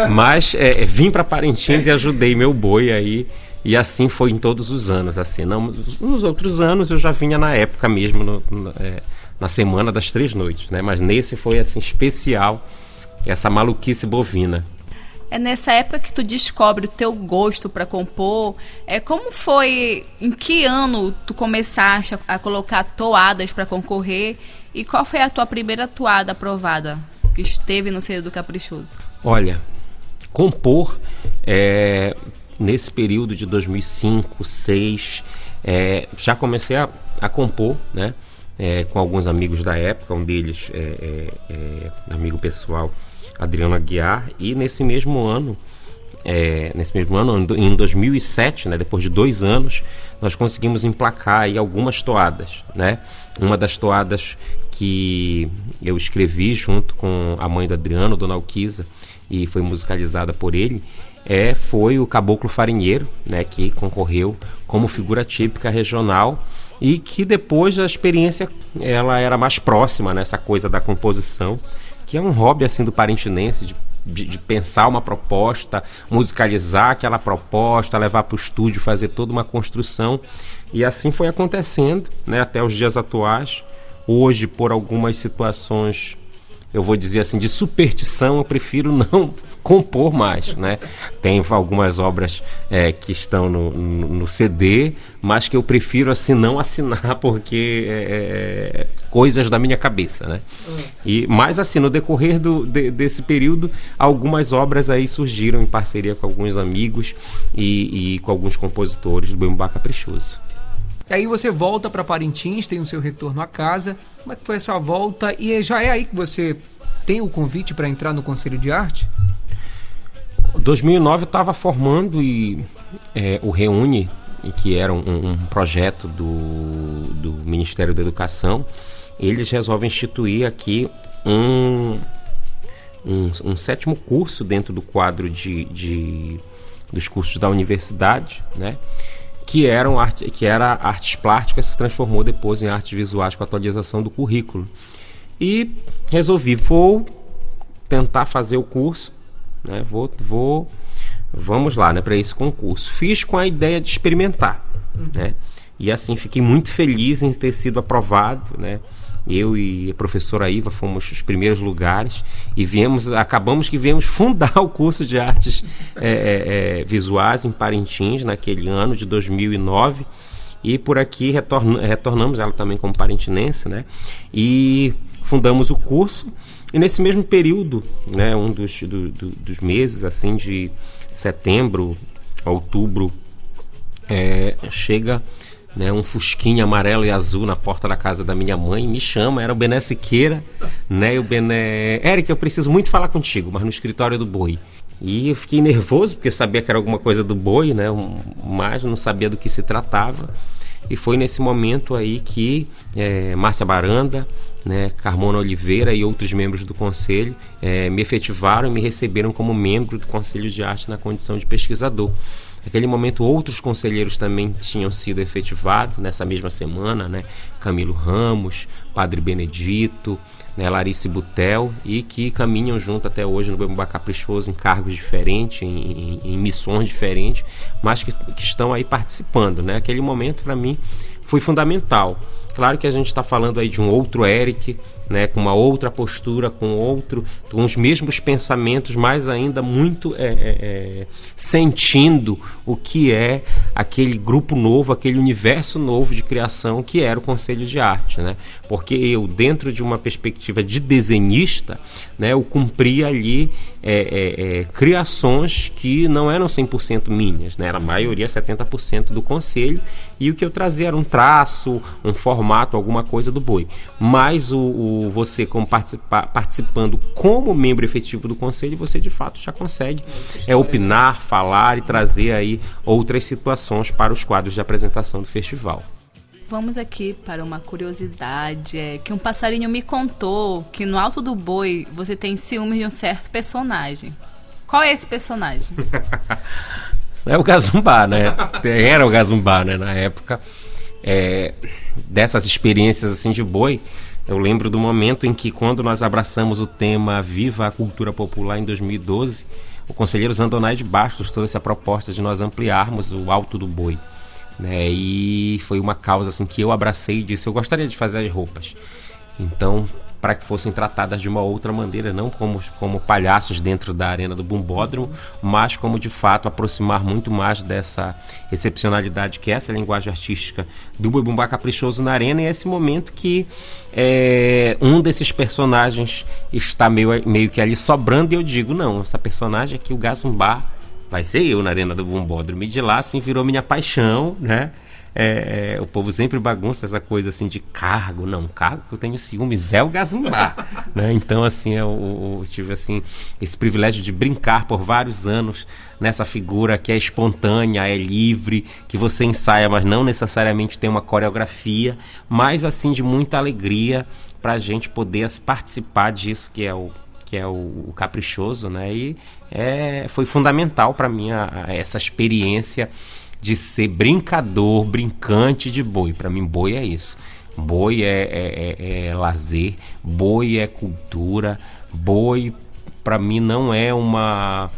Mas é, vim para Parintins e ajudei meu boi aí e assim foi em todos os anos. Assim, não, nos outros anos eu já vinha na época mesmo, no, no, é, na semana das três noites, né? Mas nesse foi assim especial essa maluquice bovina. É nessa época que tu descobre o teu gosto para compor. É como foi? Em que ano tu começaste a, colocar toadas para concorrer? E qual foi a tua primeira toada aprovada que esteve no Cedo do Caprichoso? Olha, compor é, nesse período de 2005, 2006, é, já comecei a, a compor, né? É, com alguns amigos da época, um deles é, é, é amigo pessoal, Adriano Aguiar, e nesse mesmo ano, é, nesse mesmo ano, em 2007, né, depois de dois anos, nós conseguimos emplacar aí algumas toadas, né? Uma das toadas que eu escrevi junto com a mãe do Adriano, Dona Alquiza, e foi musicalizada por ele, é, foi o Caboclo Farinheiro, né, que concorreu como figura típica regional e que depois a experiência ela era mais próxima nessa coisa da composição, que é um hobby assim do parintinense de, de, de pensar uma proposta, musicalizar aquela proposta, levar para o estúdio, fazer toda uma construção e assim foi acontecendo, né, até os dias atuais. Hoje, por algumas situações eu vou dizer assim, de superstição, eu prefiro não compor mais, né? Tem algumas obras é, que estão no, no, no, CD, mas que eu prefiro assim não assinar porque é, é, é coisas da minha cabeça, né? E mais assim no decorrer do, de, desse período, algumas obras aí surgiram em parceria com alguns amigos e, e com alguns compositores do Bembá Caprichoso. E aí você volta para Parintins, tem o seu retorno à casa. Como é que foi essa volta? E já é aí que você tem o convite para entrar no Conselho de Arte? 2009 estava formando e é, o Reúne, que era um, um projeto do, do, Ministério da Educação, eles resolvem instituir aqui um, um, um sétimo curso dentro do quadro de, de, dos cursos da universidade, né? que, eram arte, que era artes plásticas, se transformou depois em artes visuais com a atualização do currículo. E resolvi, vou tentar fazer o curso, né? Vou, vou, vamos lá, né? Para esse concurso. Fiz com a ideia de experimentar, uhum. né? E assim fiquei muito feliz em ter sido aprovado, né? Eu e a professora Iva fomos os primeiros lugares e viemos, acabamos que viemos fundar o curso de artes é, é, é, visuais em Parintins naquele ano de 2009 e por aqui retorn, retornamos ela também como parintinense, né? E fundamos o curso e nesse mesmo período, né, um dos, do, do, dos meses assim de setembro, outubro, é, chega né, um fusquinha amarelo e azul na porta da casa da minha mãe, me chama, era o Bené Siqueira, né, e o Bené... Eric, eu preciso muito falar contigo, mas no escritório do Boi. E eu fiquei nervoso, porque eu sabia que era alguma coisa do Boi, né, mas não sabia do que se tratava. E foi nesse momento aí que é, Márcia Baranda, né, Carmona Oliveira e outros membros do conselho é, me efetivaram e me receberam como membro do Conselho de Arte na condição de pesquisador. Naquele momento, outros conselheiros também tinham sido efetivados nessa mesma semana, né? Camilo Ramos, Padre Benedito, né? Larice Butel, e que caminham junto até hoje no Bembá Caprichoso em cargos diferentes, em, em, em missões diferentes, mas que, que, estão aí participando. Né? Aquele momento, para mim, foi fundamental. Claro que a gente está falando aí de um outro Eric, né, com uma outra postura, com outro, com os mesmos pensamentos, mas ainda muito é, é, é, sentindo o que é aquele grupo novo, aquele universo novo de criação que era o Conselho de Arte, né? Porque eu, dentro de uma perspectiva de desenhista, né, eu cumpria ali é, é, é criações que não eram 100% minhas, né? Era a maioria 70% do Conselho e o que eu trazia era um traço, um formato, alguma coisa do boi. Mas o, o você como participa, participando como membro efetivo do conselho, você de fato já consegue é, opinar, falar e trazer aí outras situações para os quadros de apresentação do festival. Vamos aqui para uma curiosidade, é que um passarinho me contou que no Alto do Boi você tem ciúmes de um certo personagem. Qual é esse personagem? é o Gazumbá, né? Era o Gazumbá, né? Na época é, dessas experiências assim de boi, eu lembro do momento em que, quando nós abraçamos o tema Viva a Cultura Popular em 2012, o conselheiro Zandonaide Bastos trouxe a proposta de nós ampliarmos o Alto do Boi. Né? E foi uma causa assim, que eu abracei e disse: eu gostaria de fazer as roupas. Então, para que fossem tratadas de uma outra maneira, não como, como palhaços dentro da arena do Bumbódromo, mas como de fato aproximar muito mais dessa excepcionalidade que é essa linguagem artística do Bumbá Caprichoso na arena, e é esse momento que é, um desses personagens está meio, meio que ali sobrando, e eu digo: não, essa personagem aqui, o Gazumbá, vai ser eu na arena do Bumbódromo, e de lá assim virou minha paixão, né? É, é, o povo sempre bagunça essa coisa assim de cargo. Não, cargo que eu tenho ciúmes é o Gazumbá. né? Então, assim, eu, eu, tive assim, esse privilégio de brincar por vários anos nessa figura que é espontânea, é livre, que você ensaia, mas não necessariamente tem uma coreografia, mas assim de muita alegria para a gente poder participar disso que é o que é o, o caprichoso, né? E é, foi fundamental para mim essa experiência de ser brincador, brincante de boi. Para mim, boi é isso. Boi é, é, é, é lazer, boi é cultura, boi para mim não é uma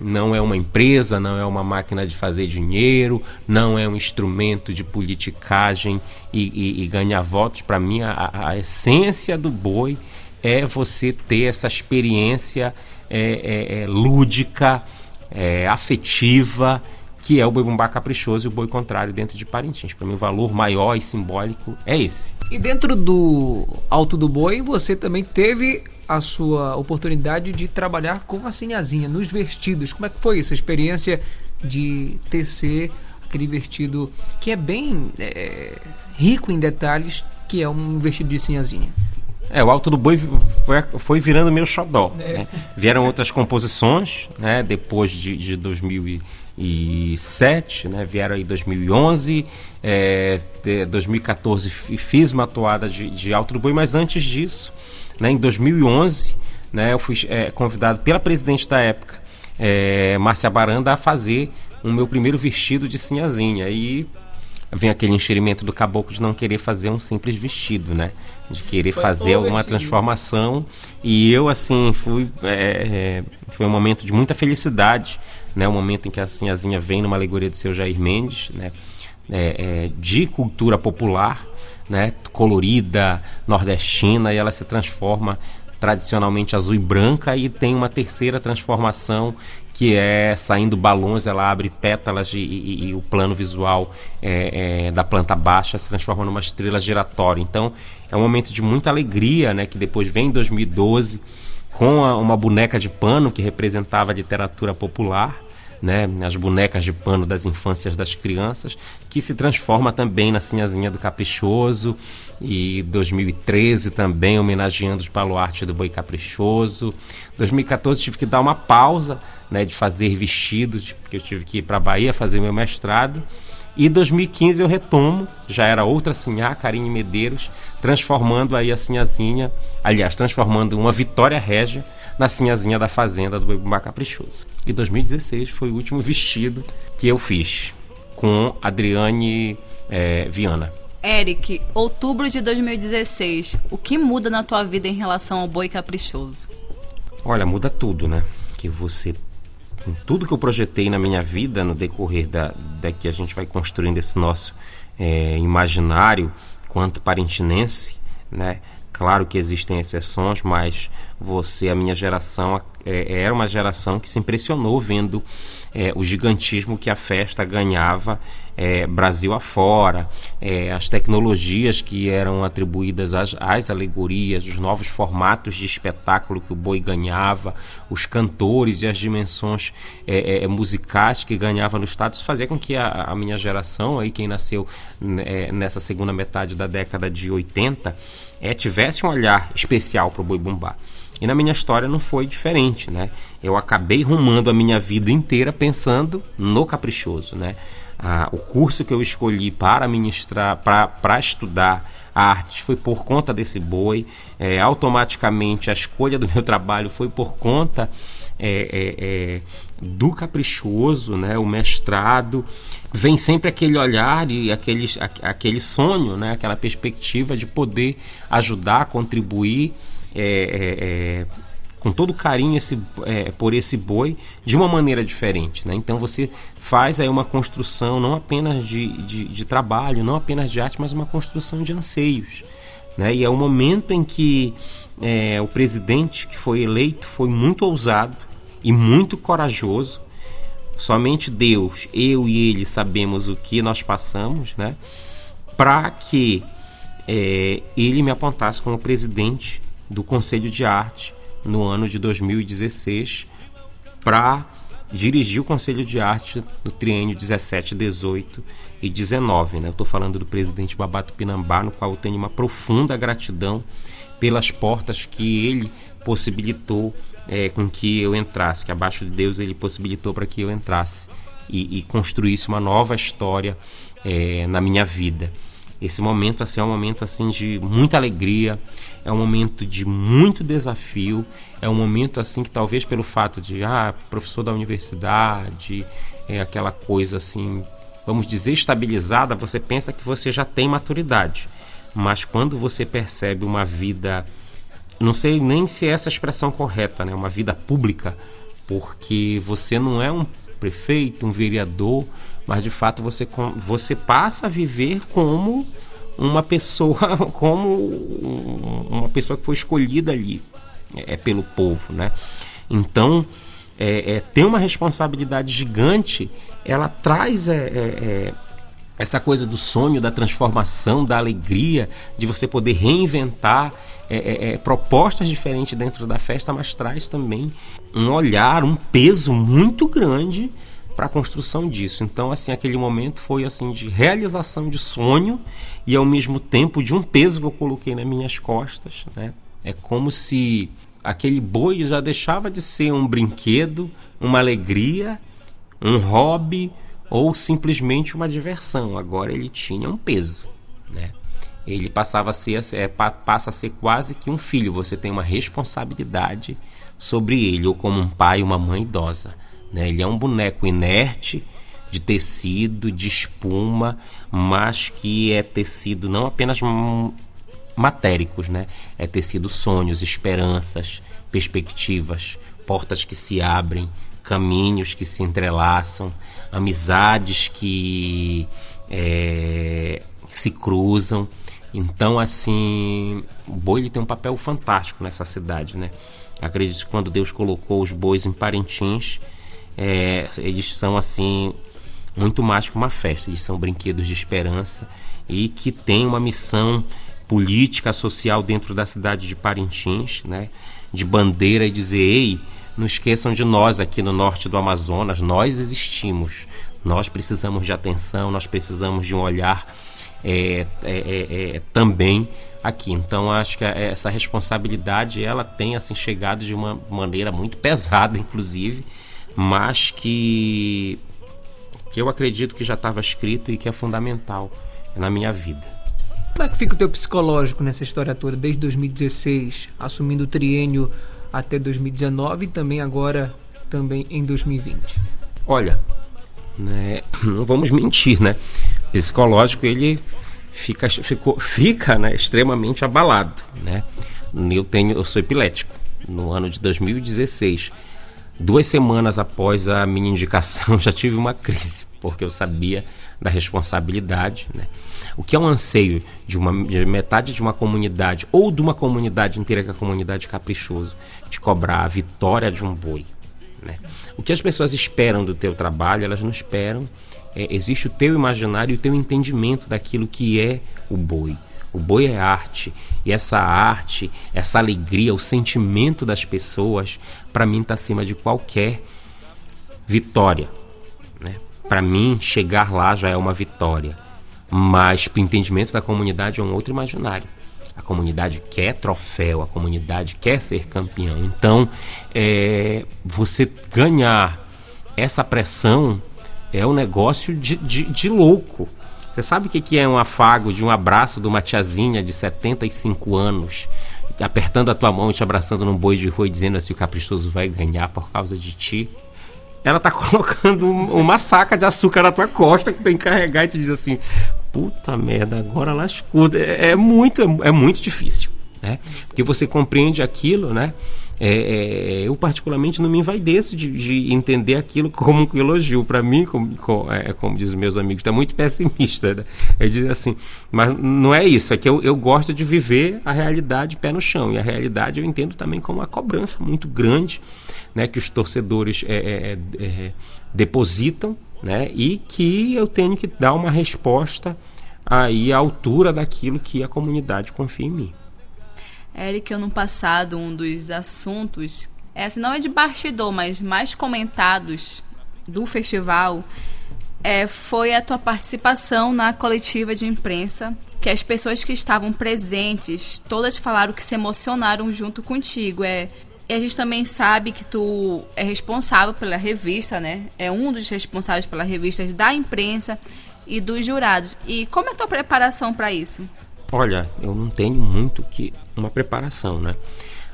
não é uma empresa, não é uma máquina de fazer dinheiro, não é um instrumento de politicagem e, e, e ganhar votos. Para mim, a, a, essência do boi é você ter essa experiência é, é, é, lúdica, é, afetiva, que é o boi bumbá caprichoso e o boi contrário dentro de Parintins. Para mim, o valor maior e simbólico é esse. E dentro do Alto do Boi, você também teve a sua oportunidade de trabalhar com a sinhazinha nos vestidos. Como é que foi essa experiência de tecer aquele vestido que é bem é, rico em detalhes, que é um vestido de sinhazinha? É, o Alto do Boi foi, foi virando meu xodó. É. Né? Vieram outras composições, né? Depois de, de 2007, né? Vieram aí 2011, é, 2014 fiz uma toada de, de Alto do Boi, mas antes disso né, em 2011, né, eu fui é, convidado pela presidente da época, é, Márcia Baranda, a fazer o meu primeiro vestido de sinhazinha. E vem aquele enxerimento do caboclo de não querer fazer um simples vestido, né? De querer foi fazer alguma transformação. E eu, assim, fui. É, é, foi um momento de muita felicidade, né? O momento em que a Sinhazinha vem numa alegoria do seu Jair Mendes, né? É, é de cultura popular, né, colorida, nordestina, e ela se transforma tradicionalmente azul e branca e tem uma terceira transformação que é saindo balões, ela abre pétalas e, e, e o plano visual é, é, da planta baixa se transforma numa estrela giratória. Então é um momento de muita alegria, né, que depois vem em 2012 com a, uma boneca de pano que representava a literatura popular né, as bonecas de pano das infâncias das crianças, que se transforma também na Sinhazinha do Caprichoso, e 2013 também homenageando os baluartes do Boi Caprichoso. 2014 tive que dar uma pausa né, de fazer vestidos, porque eu tive que ir para a Bahia fazer meu mestrado. E 2015 eu retomo, já era outra Sinhá, Karine Medeiros, transformando aí a Sinhazinha, aliás, transformando uma Vitória Régia na Sinhazinha da Fazenda do Bebumba Caprichoso. E 2016 foi o último vestido que eu fiz com Adriane é, Viana. Eric, outubro de 2016, o que muda na tua vida em relação ao boi caprichoso? Olha, muda tudo, né? Que você tudo que eu projetei na minha vida no decorrer da, da que a gente vai construindo esse nosso é, imaginário quanto parentinense, né? Claro que existem exceções, mas você, a minha geração, é, era uma geração que se impressionou vendo é, o gigantismo que a festa ganhava é, Brasil afora, é, as tecnologias que eram atribuídas às, às, alegorias, os novos formatos de espetáculo que o boi ganhava, os cantores e as dimensões é, é musicais que ganhava no estado, isso fazia com que a, a minha geração, aí quem nasceu né, nessa segunda metade da década de 80, é, tivesse um olhar especial para o boi bumbá. E na minha história não foi diferente, né? Eu acabei rumando a minha vida inteira pensando no caprichoso, né? Ah, o curso que eu escolhi para ministrar, para estudar arte foi por conta desse boi. É, automaticamente a escolha do meu trabalho foi por conta é, é, é do caprichoso, né? O mestrado vem sempre aquele olhar e aquele, aquele sonho, né? Aquela perspectiva de poder ajudar, contribuir. É, é, é com todo carinho esse, é, por esse boi de uma maneira diferente. Né? Então você faz aí uma construção não apenas de, de, de, trabalho, não apenas de arte, mas uma construção de anseios. Né? E é o momento em que é, o presidente que foi eleito foi muito ousado e muito corajoso. Somente Deus, eu e ele sabemos o que nós passamos, né? para que é, ele me apontasse como presidente do Conselho de Arte no ano de 2016 para dirigir o Conselho de Arte no triênio 17, 18 e 19. Né? Eu estou falando do presidente Babato Pinambá, no qual eu tenho uma profunda gratidão pelas portas que ele possibilitou é, com que eu entrasse, que abaixo de Deus ele possibilitou para que eu entrasse e, e, construísse uma nova história é, na minha vida. Esse momento assim é um momento assim de muita alegria, é um momento de muito desafio, é um momento assim que talvez pelo fato de ah, professor da universidade, é aquela coisa assim, vamos dizer estabilizada, você pensa que você já tem maturidade. Mas quando você percebe uma vida não sei nem se é essa expressão correta, né? Uma vida pública, porque você não é um prefeito, um vereador, mas de fato você, você passa a viver como uma pessoa, como uma pessoa que foi escolhida ali é, pelo povo, né? Então, é, é, tem uma responsabilidade gigante, ela traz é, é, é, essa coisa do sonho, da transformação, da alegria, de você poder reinventar é, propostas diferentes dentro da festa, mas traz também um olhar, um peso muito grande para a construção disso. Então, assim, aquele momento foi assim de realização de sonho e ao mesmo tempo de um peso que eu coloquei nas minhas costas, né? É como se aquele boi já deixava de ser um brinquedo, uma alegria, um hobby ou simplesmente uma diversão. Agora ele tinha um peso, né? Ele passava a ser é, passa a ser quase que um filho. Você tem uma responsabilidade sobre ele, ou como um pai, uma mãe idosa. Né? Ele é um boneco inerte, de tecido, de espuma, mas que é tecido não apenas matéricos, né? É tecido sonhos, esperanças, perspectivas, portas que se abrem, caminhos que se entrelaçam, amizades que é, se cruzam. Então, assim, o boi ele tem um papel fantástico nessa cidade, né? Acredito que quando Deus colocou os bois em Parintins, é, eles são assim muito mais que uma festa, eles são brinquedos de esperança e que têm uma missão política, social dentro da cidade de Parintins, né? de bandeira e dizer: ei, não esqueçam de nós aqui no norte do Amazonas, nós existimos, nós precisamos de atenção, nós precisamos de um olhar é, é, é, é também aqui. Então acho que essa responsabilidade ela tem assim chegado de uma maneira muito pesada, inclusive mas que, que eu acredito que já estava escrito e que é fundamental na minha vida. Como é que fica o teu psicológico nessa história toda, desde 2016, assumindo o triênio até 2019 e também agora também em 2020? Olha, né, não vamos mentir, né? Psicológico ele fica, ficou, fica né, extremamente abalado, né? Eu tenho, eu sou epilético. No ano de 2016 Duas semanas após a minha indicação, já tive uma crise, porque eu sabia da responsabilidade. Né? O que é um anseio de, uma, de metade de uma comunidade, ou de uma comunidade inteira, que é a comunidade caprichoso, de cobrar a vitória de um boi. Né? O que as pessoas esperam do teu trabalho, elas não esperam. É, existe o teu imaginário e o teu entendimento daquilo que é o boi. O boi é arte. E essa arte, essa alegria, o sentimento das pessoas, para mim está acima de qualquer vitória. Né? Para mim, chegar lá já é uma vitória. Mas o entendimento da comunidade é um outro imaginário. A comunidade quer troféu, a comunidade quer ser campeão. Então, é, você ganhar essa pressão é um negócio de, de, de louco. Você sabe o que é um afago de um abraço de uma tiazinha de 75 anos, apertando a tua mão e te abraçando num boi de rua dizendo assim: o caprichoso vai ganhar por causa de ti? Ela tá colocando uma saca de açúcar na tua costa que tem que carregar e te diz assim: puta merda, agora lascou. É, é muito, é muito difícil, né? Porque você compreende aquilo, né? É, é, eu particularmente não me envaideço de, de entender aquilo como um elogio. Para mim, como, como, é, como dizem meus amigos, está muito pessimista. Né? É dizer assim, mas não é isso. É que eu, eu gosto de viver a realidade pé no chão. E a realidade eu entendo também como uma cobrança muito grande né, que os torcedores é, é, é, depositam né, e que eu tenho que dar uma resposta aí à altura daquilo que a comunidade confia em mim. Eric, ano passado, um dos assuntos, é, assim, não é de bastidor, mas mais comentados do festival, é, foi a tua participação na coletiva de imprensa, que as pessoas que estavam presentes, todas falaram que se emocionaram junto contigo. É, e a gente também sabe que tu é responsável pela revista, né? É um dos responsáveis pela revista da imprensa. e dos jurados. E como é a tua preparação para isso? Olha, eu não tenho muito que uma preparação, né?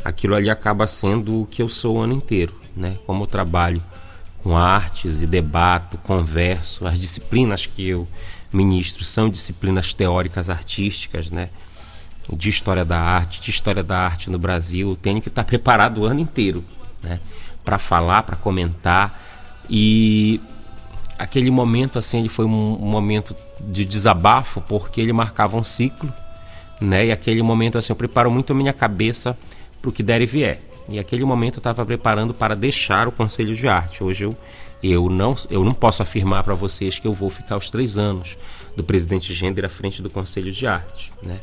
Aquilo ali acaba sendo o que eu sou o ano inteiro, né? Como eu trabalho com artes e debato, converso, as disciplinas que eu ministro são disciplinas teóricas artísticas, né? De história da arte, de história da arte no Brasil, tenho que estar preparado o ano inteiro, né? Para falar, para comentar e aquele momento assim, ele foi um momento de desabafo porque ele marcava um ciclo né? E aquele momento assim, eu preparo muito a minha cabeça para o que der e vier. E aquele momento eu estava preparando para deixar o Conselho de Arte. Hoje eu, eu, não, eu não posso afirmar para vocês que eu vou ficar os três anos do presidente Gender à frente do Conselho de Arte. Né?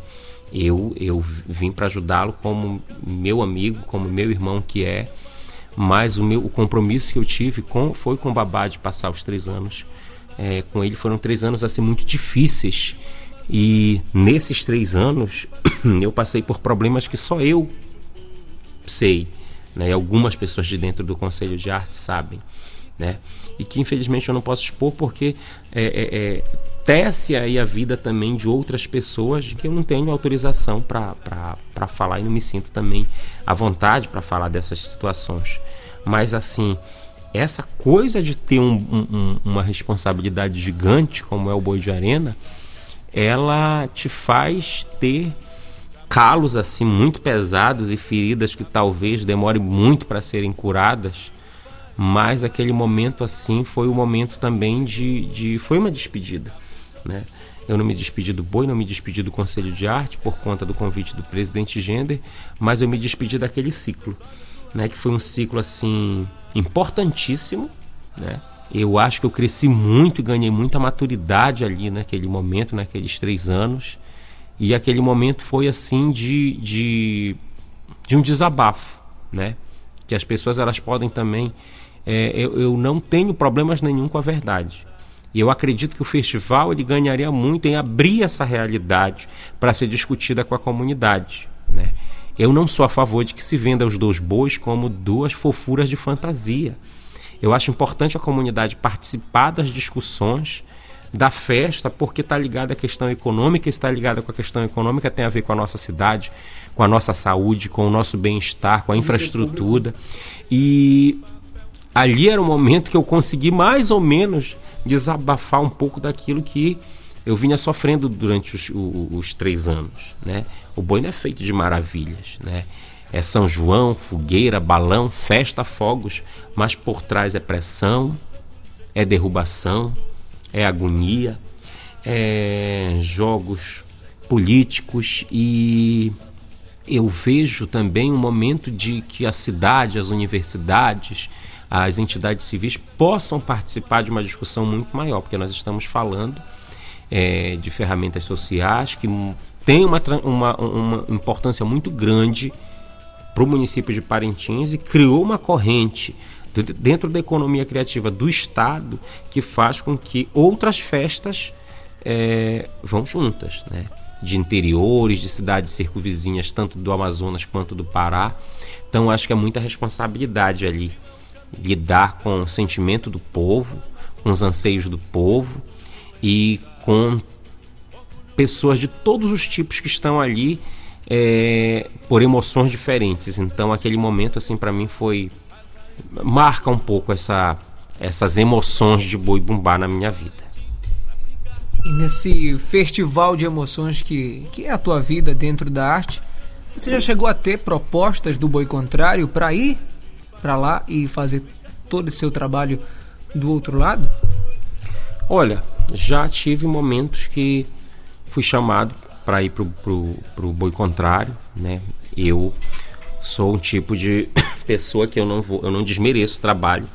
Eu, eu vim para ajudá-lo como meu amigo, como meu irmão que é, mas o, meu, o compromisso que eu tive com, foi com o Babá de passar os três anos é, com ele. Foram três anos assim muito difíceis e nesses três anos eu passei por problemas que só eu sei, né? E algumas pessoas de dentro do Conselho de Arte sabem, né? E que infelizmente eu não posso expor porque é, é, é, tece aí a vida também de outras pessoas que eu não tenho autorização para falar e não me sinto também à vontade para falar dessas situações. Mas assim, essa coisa de ter um, um, uma responsabilidade gigante como é o Boi de Arena ela te faz ter calos assim muito pesados e feridas que talvez demore muito para serem curadas. Mas aquele momento assim foi o momento também de, de foi uma despedida né? Eu não me despedi do boi não me despedi do conselho de arte por conta do convite do presidente Gender mas eu me despedi daquele ciclo né? Que foi um ciclo assim importantíssimo né eu acho que eu cresci muito e ganhei muita maturidade ali naquele momento, naqueles três anos. E aquele momento foi assim de, de, de um desabafo, né? Que as pessoas elas podem também. É, eu, eu não tenho problemas nenhum com a verdade. E eu acredito que o festival ele ganharia muito em abrir essa realidade para ser discutida com a comunidade. Né? Eu não sou a favor de que se venda os dois bois como duas fofuras de fantasia. Eu acho importante a comunidade participar das discussões da festa, porque está ligada à questão econômica, está ligada com a questão econômica, tem a ver com a nossa cidade, com a nossa saúde, com o nosso bem-estar, com a infraestrutura. E ali era o momento que eu consegui mais ou menos desabafar um pouco daquilo que eu vinha sofrendo durante os, os, os três anos. Né? O boi não é feito de maravilhas. Né? É São João, fogueira, balão, festa, fogos, mas por trás é pressão, é derrubação, é agonia, é jogos políticos e eu vejo também um momento de que a cidade, as universidades, as entidades civis possam participar de uma discussão muito maior, porque nós estamos falando é, de ferramentas sociais que têm uma, uma, uma importância muito grande para o município de Parintins e criou uma corrente dentro da economia criativa do Estado que faz com que outras festas é, vão juntas, né? de interiores, de cidades circunvizinhas, tanto do Amazonas quanto do Pará. Então acho que é muita responsabilidade ali lidar com o sentimento do povo, com os anseios do povo e com pessoas de todos os tipos que estão ali é, por emoções diferentes. Então aquele momento assim para mim foi marca um pouco essa essas emoções de boi bumbá na minha vida. E nesse festival de emoções que, que é a tua vida dentro da arte, você já chegou a ter propostas do boi contrário para ir para lá e fazer todo esse seu trabalho do outro lado? Olha, já tive momentos que fui chamado para ir pro, pro, pro boi contrário, né? Eu sou um tipo de pessoa que eu não vou, eu não desmereço o trabalho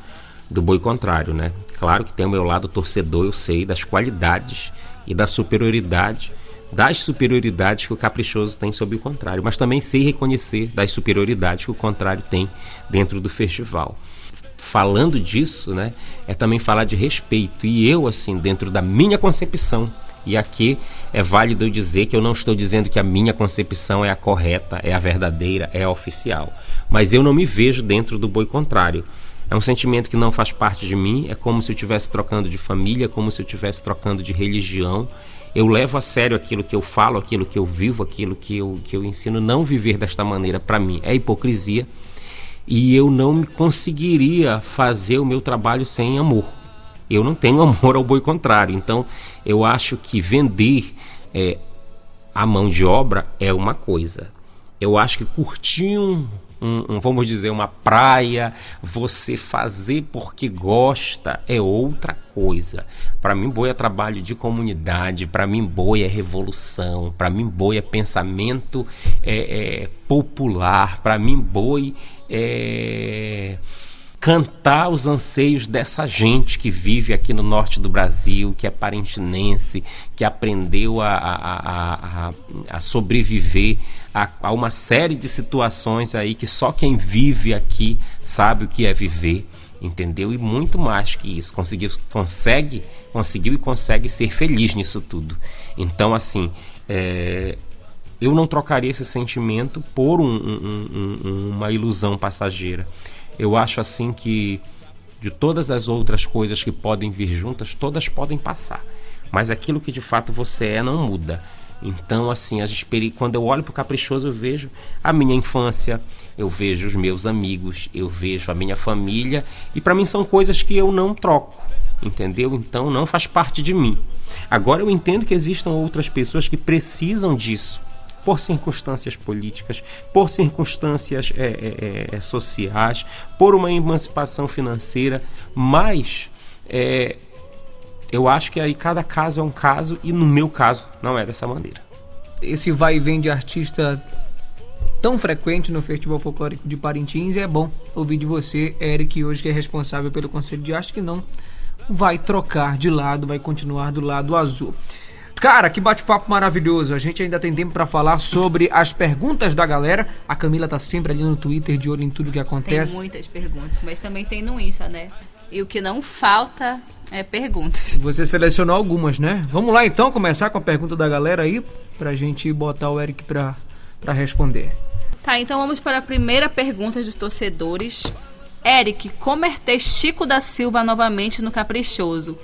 do boi contrário, né? Claro que tem o meu lado torcedor, eu sei das qualidades e da superioridade, das superioridades que o caprichoso tem sobre o contrário, mas também sei reconhecer das superioridades que o contrário tem dentro do festival. Falando disso, né, é também falar de respeito. E eu, assim, dentro da minha concepção, e aqui é válido dizer que eu não estou dizendo que a minha concepção é a correta, é a verdadeira, é a oficial. Mas eu não me vejo dentro do boi contrário. É um sentimento que não faz parte de mim, é como se eu estivesse trocando de família, é como se eu estivesse trocando de religião. Eu levo a sério aquilo que eu falo, aquilo que eu vivo, aquilo que eu, que eu ensino. Não viver desta maneira, para mim, é hipocrisia. E eu não conseguiria fazer o meu trabalho sem amor. Eu não tenho amor ao boi contrário. Então, eu acho que vender é, a mão de obra é uma coisa. Eu acho que curtir um, um, um, vamos dizer, uma praia, você fazer porque gosta é outra coisa. Para mim, boi é trabalho de comunidade, para mim, boi é revolução, para mim, boi é pensamento é, é popular, para mim, boi é cantar os anseios dessa gente que vive aqui no norte do Brasil, que é parentinense, que aprendeu a, a, a, a sobreviver a, uma série de situações aí que só quem vive aqui sabe o que é viver, entendeu? E muito mais que isso, conseguiu, consegue, conseguiu e consegue ser feliz nisso tudo. Então, assim, é, eu não trocaria esse sentimento por um, um, um, uma ilusão passageira. Eu acho assim que de todas as outras coisas que podem vir juntas, todas podem passar. Mas aquilo que de fato você é não muda. Então, assim, as experi... quando eu olho para o caprichoso, eu vejo a minha infância, eu vejo os meus amigos, eu vejo a minha família, e para mim são coisas que eu não troco, entendeu? Então não faz parte de mim. Agora eu entendo que existam outras pessoas que precisam disso por circunstâncias políticas, por circunstâncias é, é, é, sociais, por uma emancipação financeira, mas é, eu acho que aí cada caso é um caso e no meu caso não é dessa maneira. Esse vai e vem de artista tão frequente no Festival Folclórico de Parintins é bom ouvir de você, Eric, hoje que é responsável pelo Conselho de Arte, que não vai trocar de lado, vai continuar do lado azul. Cara, que bate-papo maravilhoso. A gente ainda tem tempo para falar sobre as perguntas da galera. A Camila tá sempre ali no Twitter de olho em tudo que acontece. Tem muitas perguntas, mas também tem no Insta, né? E o que não falta é perguntas. Você selecionou algumas, né? Vamos lá então começar com a pergunta da galera aí pra gente botar o Eric pra, pra responder. Tá, então vamos para a primeira pergunta dos torcedores. Eric, como é ter Chico da Silva novamente no Caprichoso?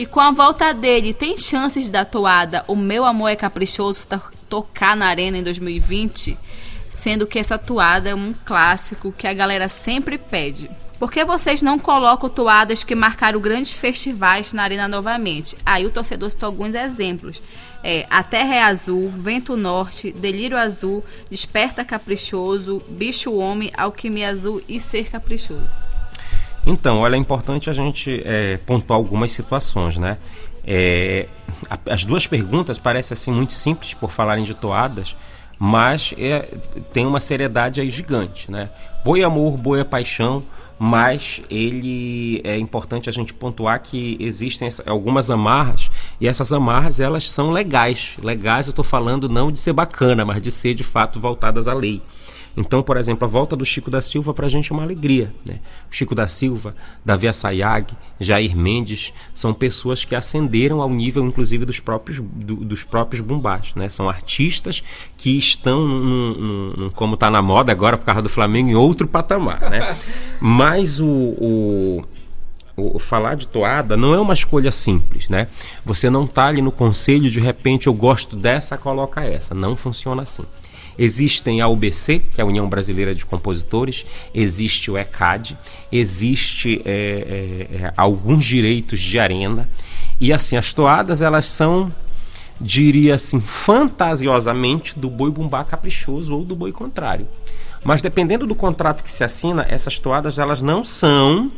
E com a volta dele, tem chances da toada O Meu Amor é Caprichoso tocar na Arena em 2020? Sendo que essa toada é um clássico que a galera sempre pede. Por que vocês não colocam toadas que marcaram grandes festivais na Arena novamente? Aí o torcedor citou alguns exemplos. É, a Terra é Azul, Vento Norte, Delírio Azul, Desperta Caprichoso, Bicho Homem, Alquimia Azul e Ser Caprichoso. Então, olha, é importante a gente é, pontuar algumas situações, né? É, as duas perguntas parecem assim muito simples por falarem de toadas, mas é, tem uma seriedade aí gigante, né? Boi amor, boi é paixão, mas ele é importante a gente pontuar que existem algumas amarras e essas amarras elas são legais. Legais eu estou falando não de ser bacana, mas de ser de fato voltadas à lei. Então, por exemplo, a volta do Chico da Silva para a gente é uma alegria. Né? O Chico da Silva, Davi Assayag, Jair Mendes, são pessoas que ascenderam ao nível, inclusive, dos próprios, do, dos próprios bumbás. Né? São artistas que estão, num, num, como está na moda agora por causa do Flamengo, em outro patamar. Né? Mas o, o o, falar de toada não é uma escolha simples, né? Você não está ali no conselho de repente eu gosto dessa, coloca essa. Não funciona assim. Existem a UBC, que é a União Brasileira de Compositores, existe o ECAD, existe é, é, é, alguns direitos de arena. E assim, as toadas elas são, diria assim, fantasiosamente do boi bumbá caprichoso ou do boi contrário. Mas dependendo do contrato que se assina, essas toadas elas não são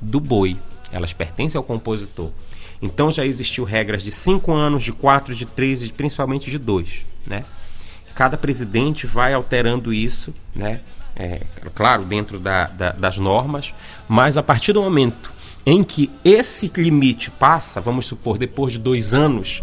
do boi, elas pertencem ao compositor. Então já existiu regras de 5 anos, de 4, de 3 e principalmente de 2, né? Cada presidente vai alterando isso, né? É, claro, dentro da, da, das normas, mas a partir do momento em que esse limite passa, vamos supor, depois de dois anos,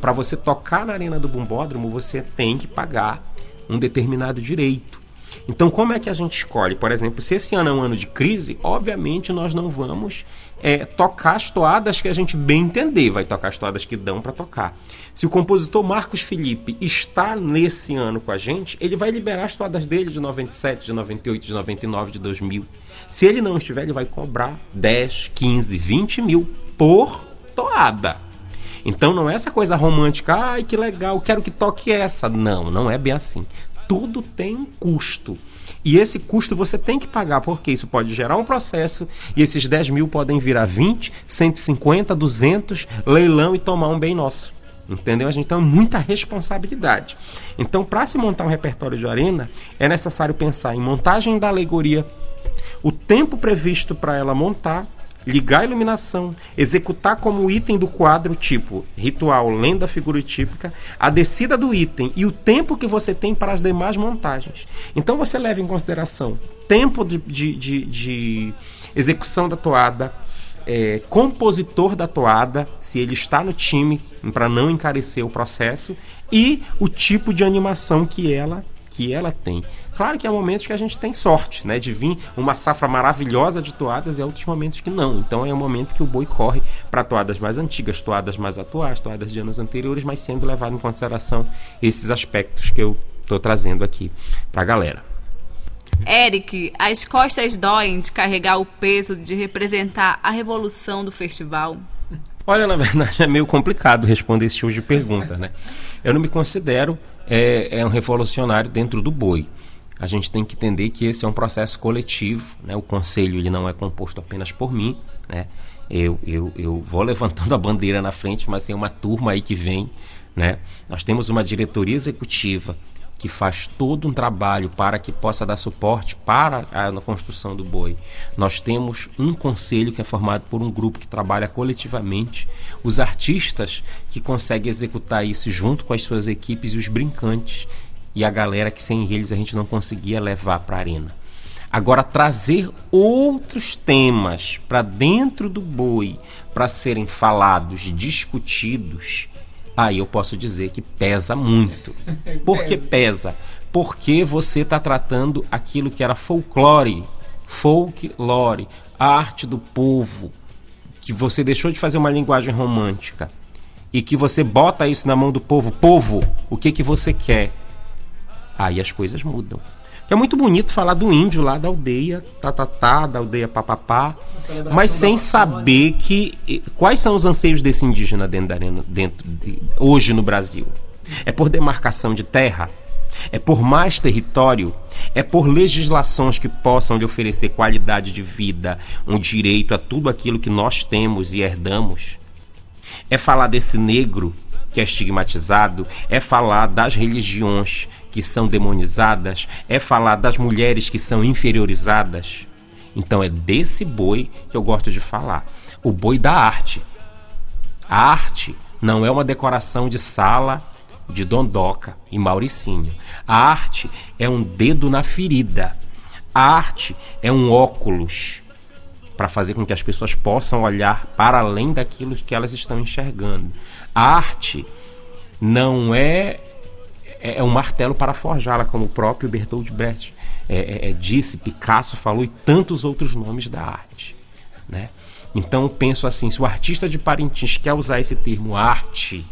para você tocar na arena do Bumbódromo, você tem que pagar um determinado direito. Então, como é que a gente escolhe? Por exemplo, se esse ano é um ano de crise, obviamente nós não vamos é, tocar as toadas que a gente bem entender, vai tocar as toadas que dão para tocar. Se o compositor Marcos Felipe está nesse ano com a gente, ele vai liberar as toadas dele de 97, de 98, de 99, de 2000. Se ele não estiver, ele vai cobrar 10, 15, 20 mil por toada. Então não é essa coisa romântica, ai que legal, quero que toque essa. Não, não é bem assim. Tudo tem um custo. E esse custo você tem que pagar, porque isso pode gerar um processo e esses 10 mil podem virar 20, 150, 200, leilão e tomar um bem nosso. Entendeu? A gente tem muita responsabilidade. Então, para se montar um repertório de arena, é necessário pensar em montagem da alegoria, o tempo previsto para ela montar ligar a iluminação, executar como item do quadro, tipo ritual, lenda figurotípica, a descida do item e o tempo que você tem para as demais montagens. Então você leva em consideração tempo de, de, de, de execução da toada, é, compositor da toada, se ele está no time, para não encarecer o processo, e o tipo de animação que ela que ela tem. Claro que há momentos que a gente tem sorte, né, de vir uma safra maravilhosa de toadas e há outros momentos que não. Então é um momento que o boi corre para toadas mais antigas, toadas mais atuais, toadas de anos anteriores, mas sendo levado em consideração esses aspectos que eu estou trazendo aqui para a galera. Eric, as costas doem de carregar o peso de representar a revolução do festival? Olha, na verdade é meio complicado responder esse tipo de pergunta, né? Eu não me considero é, é um revolucionário dentro do boi. A gente tem que entender que esse é um processo coletivo, né? O conselho ele não é composto apenas por mim, né? Eu, eu, eu vou levantando a bandeira na frente, mas tem uma turma aí que vem, né? Nós temos uma diretoria executiva que faz todo um trabalho para que possa dar suporte para a, a construção do boi. Nós temos um conselho que é formado por um grupo que trabalha coletivamente, os artistas que conseguem executar isso junto com as suas equipes e os brincantes e a galera que sem eles a gente não conseguia levar para a arena. Agora trazer outros temas para dentro do boi para serem falados, discutidos, aí eu posso dizer que pesa muito. Por que pesa? Porque você está tratando aquilo que era folclore, folklore, arte do povo, que você deixou de fazer uma linguagem romântica e que você bota isso na mão do povo, povo, o que que você quer? Aí as coisas mudam. Que é muito bonito falar do índio lá da aldeia, tá, tá, tá da aldeia papapá, mas sem saber que quais são os anseios desse indígena dentro da dentro de, hoje no Brasil. É por demarcação de terra? É por mais território? É por legislações que possam lhe oferecer qualidade de vida, um direito a tudo aquilo que nós temos e herdamos? É falar desse negro que é estigmatizado, é falar das religiões que são demonizadas, é falar das mulheres que são inferiorizadas. Então é desse boi que eu gosto de falar. O boi da arte. A arte não é uma decoração de sala de Dondoca e Mauricinho. A arte é um dedo na ferida. A arte é um óculos para fazer com que as pessoas possam olhar para além daquilo que elas estão enxergando. A arte não é é, é um martelo para forjá-la, como o próprio Bertold Brecht é, é, é, disse, Picasso falou e tantos outros nomes da arte. Né? Então penso assim, se o artista de Parintins quer usar esse termo arte,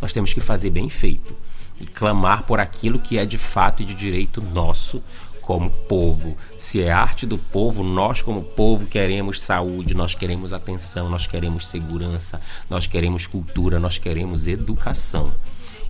nós temos que fazer bem feito e clamar por aquilo que é de fato e de direito nosso como povo. Se é arte do povo, nós como povo queremos saúde, nós queremos atenção, nós queremos segurança, nós queremos cultura, nós queremos educação.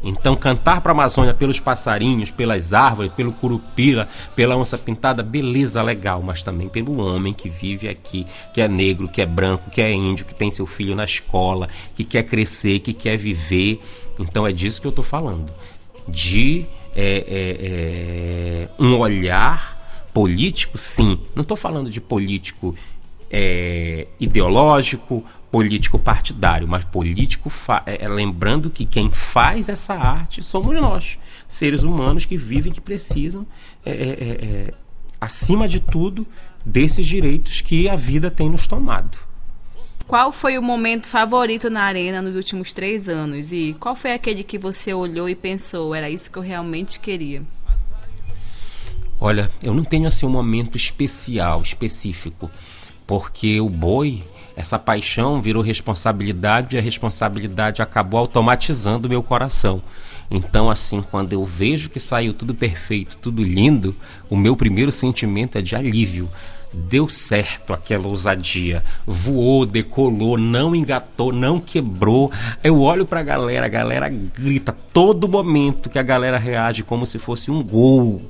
Então, cantar para a Amazônia pelos passarinhos, pelas árvores, pelo curupira, pela onça pintada, beleza, legal, mas também pelo homem que vive aqui, que é negro, que é branco, que é índio, que tem seu filho na escola, que quer crescer, que quer viver. Então, é disso que eu estou falando. De é, é, é, um olhar político, sim. Não estou falando de político é, ideológico, político partidário, mas político é, é, lembrando que quem faz essa arte somos nós, seres humanos que vivem, que precisam, é, é, é, é, acima de tudo, desses direitos que a vida tem nos tomado. Qual foi o momento favorito na arena nos últimos três anos e qual foi aquele que você olhou e pensou era isso que eu realmente queria? Olha, eu não tenho assim um momento especial, específico, porque o boi essa paixão virou responsabilidade e a responsabilidade acabou automatizando o meu coração. Então, assim, quando eu vejo que saiu tudo perfeito, tudo lindo, o meu primeiro sentimento é de alívio. Deu certo aquela ousadia. Voou, decolou, não engatou, não quebrou. Eu olho pra galera, a galera grita todo momento que a galera reage como se fosse um gol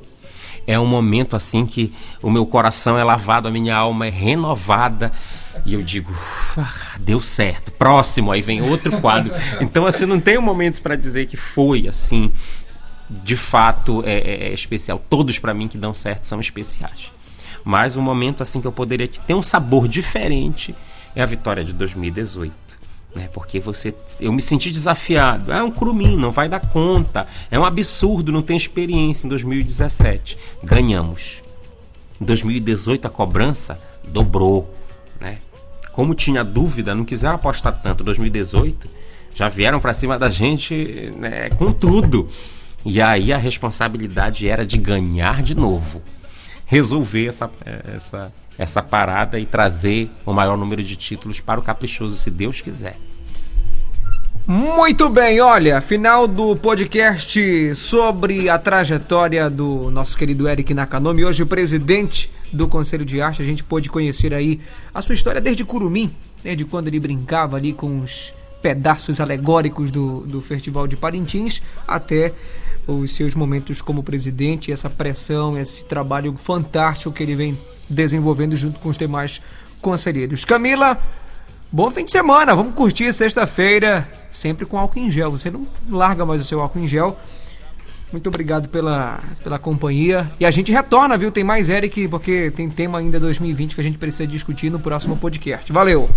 é um momento assim que o meu coração é lavado, a minha alma é renovada. E eu digo, ah, deu certo. Próximo, aí vem outro quadro. Então, assim, não tem um momento para dizer que foi assim, de fato, é, é, é especial. Todos para mim que dão certo são especiais. Mas um momento assim que eu poderia ter um sabor diferente é a vitória de 2018 né? Porque você, eu me senti desafiado. É um curumim, não vai dar conta. É um absurdo, não tem experiência. Em 2017 ganhamos. Em 2018 a cobrança dobrou? Como tinha dúvida, não quiseram apostar tanto. Em 2018 já vieram para cima da gente né, com tudo. E aí a responsabilidade era de ganhar de novo, resolver essa, essa essa parada e trazer o maior número de títulos para o Caprichoso, se Deus quiser. Muito bem, olha, final do podcast sobre a trajetória do nosso querido Eric Nakanomi, hoje presidente do Conselho de Arte. A gente pôde conhecer aí a sua história desde Curumim, desde quando ele brincava ali com os pedaços alegóricos do, do Festival de Parintins, até os seus momentos como presidente, essa pressão, esse trabalho fantástico que ele vem desenvolvendo junto com os demais conselheiros. Camila, bom fim de semana, vamos curtir sexta-feira, sempre com álcool em gel. Você não larga mais o seu álcool em gel. Muito obrigado pela, pela companhia. E a gente retorna, viu? Tem mais Eric, porque tem tema ainda 2020 que a gente precisa discutir no próximo podcast. Valeu!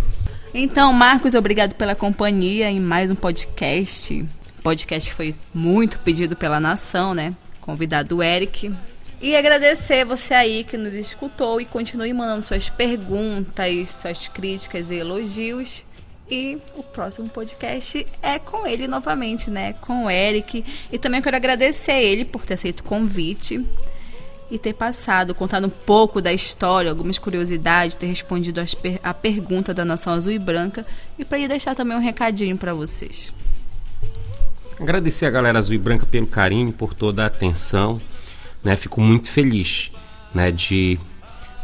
Então, Marcos, obrigado pela companhia em mais um podcast. Podcast que foi muito pedido pela nação, né? Convidado o Eric. E agradecer você aí que nos escutou e continue mandando suas perguntas, suas críticas e elogios. E o próximo podcast é com ele novamente, né? Com o Eric. E também quero agradecer ele por ter aceito o convite e ter passado, contado um pouco da história, algumas curiosidades, ter respondido per a pergunta da Nação Azul e Branca e para ir deixar também um recadinho para vocês. Agradecer a galera Azul e Branca pelo carinho, por toda a atenção né? Fico muito feliz, né? De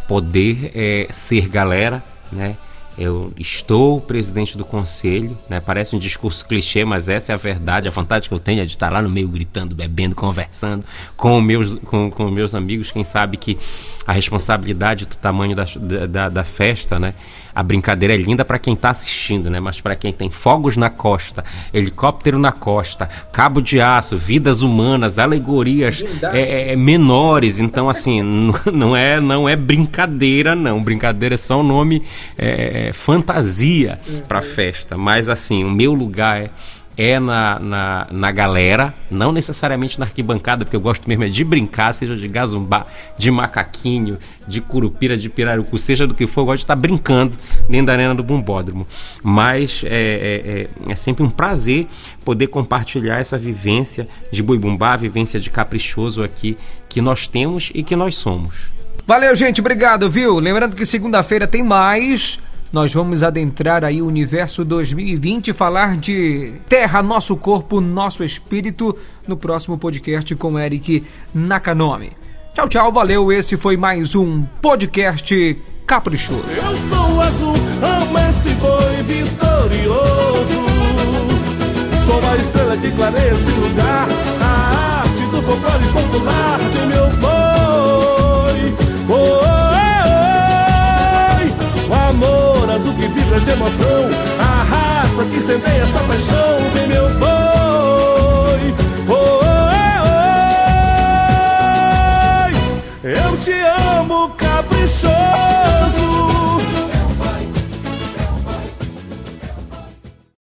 poder é, ser galera, né? Eu estou presidente do conselho, né? Parece um discurso clichê, mas essa é a verdade. A vontade que eu tenho é de estar lá no meio gritando, bebendo, conversando com meus, com, com meus amigos. Quem sabe que a responsabilidade do tamanho da, da, da festa, né? A brincadeira é linda para quem está assistindo, né? Mas para quem tem fogos na costa, helicóptero na costa, cabo de aço, vidas humanas, alegorias é, é, é, menores, então assim não é não é brincadeira não. Brincadeira é só um nome é, é fantasia uhum. para festa. Mas assim o meu lugar é é na, na, na galera, não necessariamente na arquibancada, porque eu gosto mesmo é de brincar, seja de gazumbá, de macaquinho, de curupira, de pirarucu, seja do que for, eu gosto de estar brincando dentro da arena do Bumbódromo. Mas é, é, é, é sempre um prazer poder compartilhar essa vivência de boi bumbá, a vivência de caprichoso aqui que nós temos e que nós somos. Valeu, gente, obrigado, viu? Lembrando que segunda-feira tem mais nós vamos adentrar aí o universo 2020 e falar de Terra, Nosso Corpo, Nosso Espírito no próximo podcast com Eric Nakanomi. Tchau, tchau, valeu. Esse foi mais um podcast caprichoso. Eu sou azul, amo esse boi vitorioso. Sou a estrela que clareia esse lugar. A arte do folclore popular vibra de emoção. A raça que semeia essa paixão, vem meu boi. Oh, oh, oh, oh. Eu te amo, caprichoso.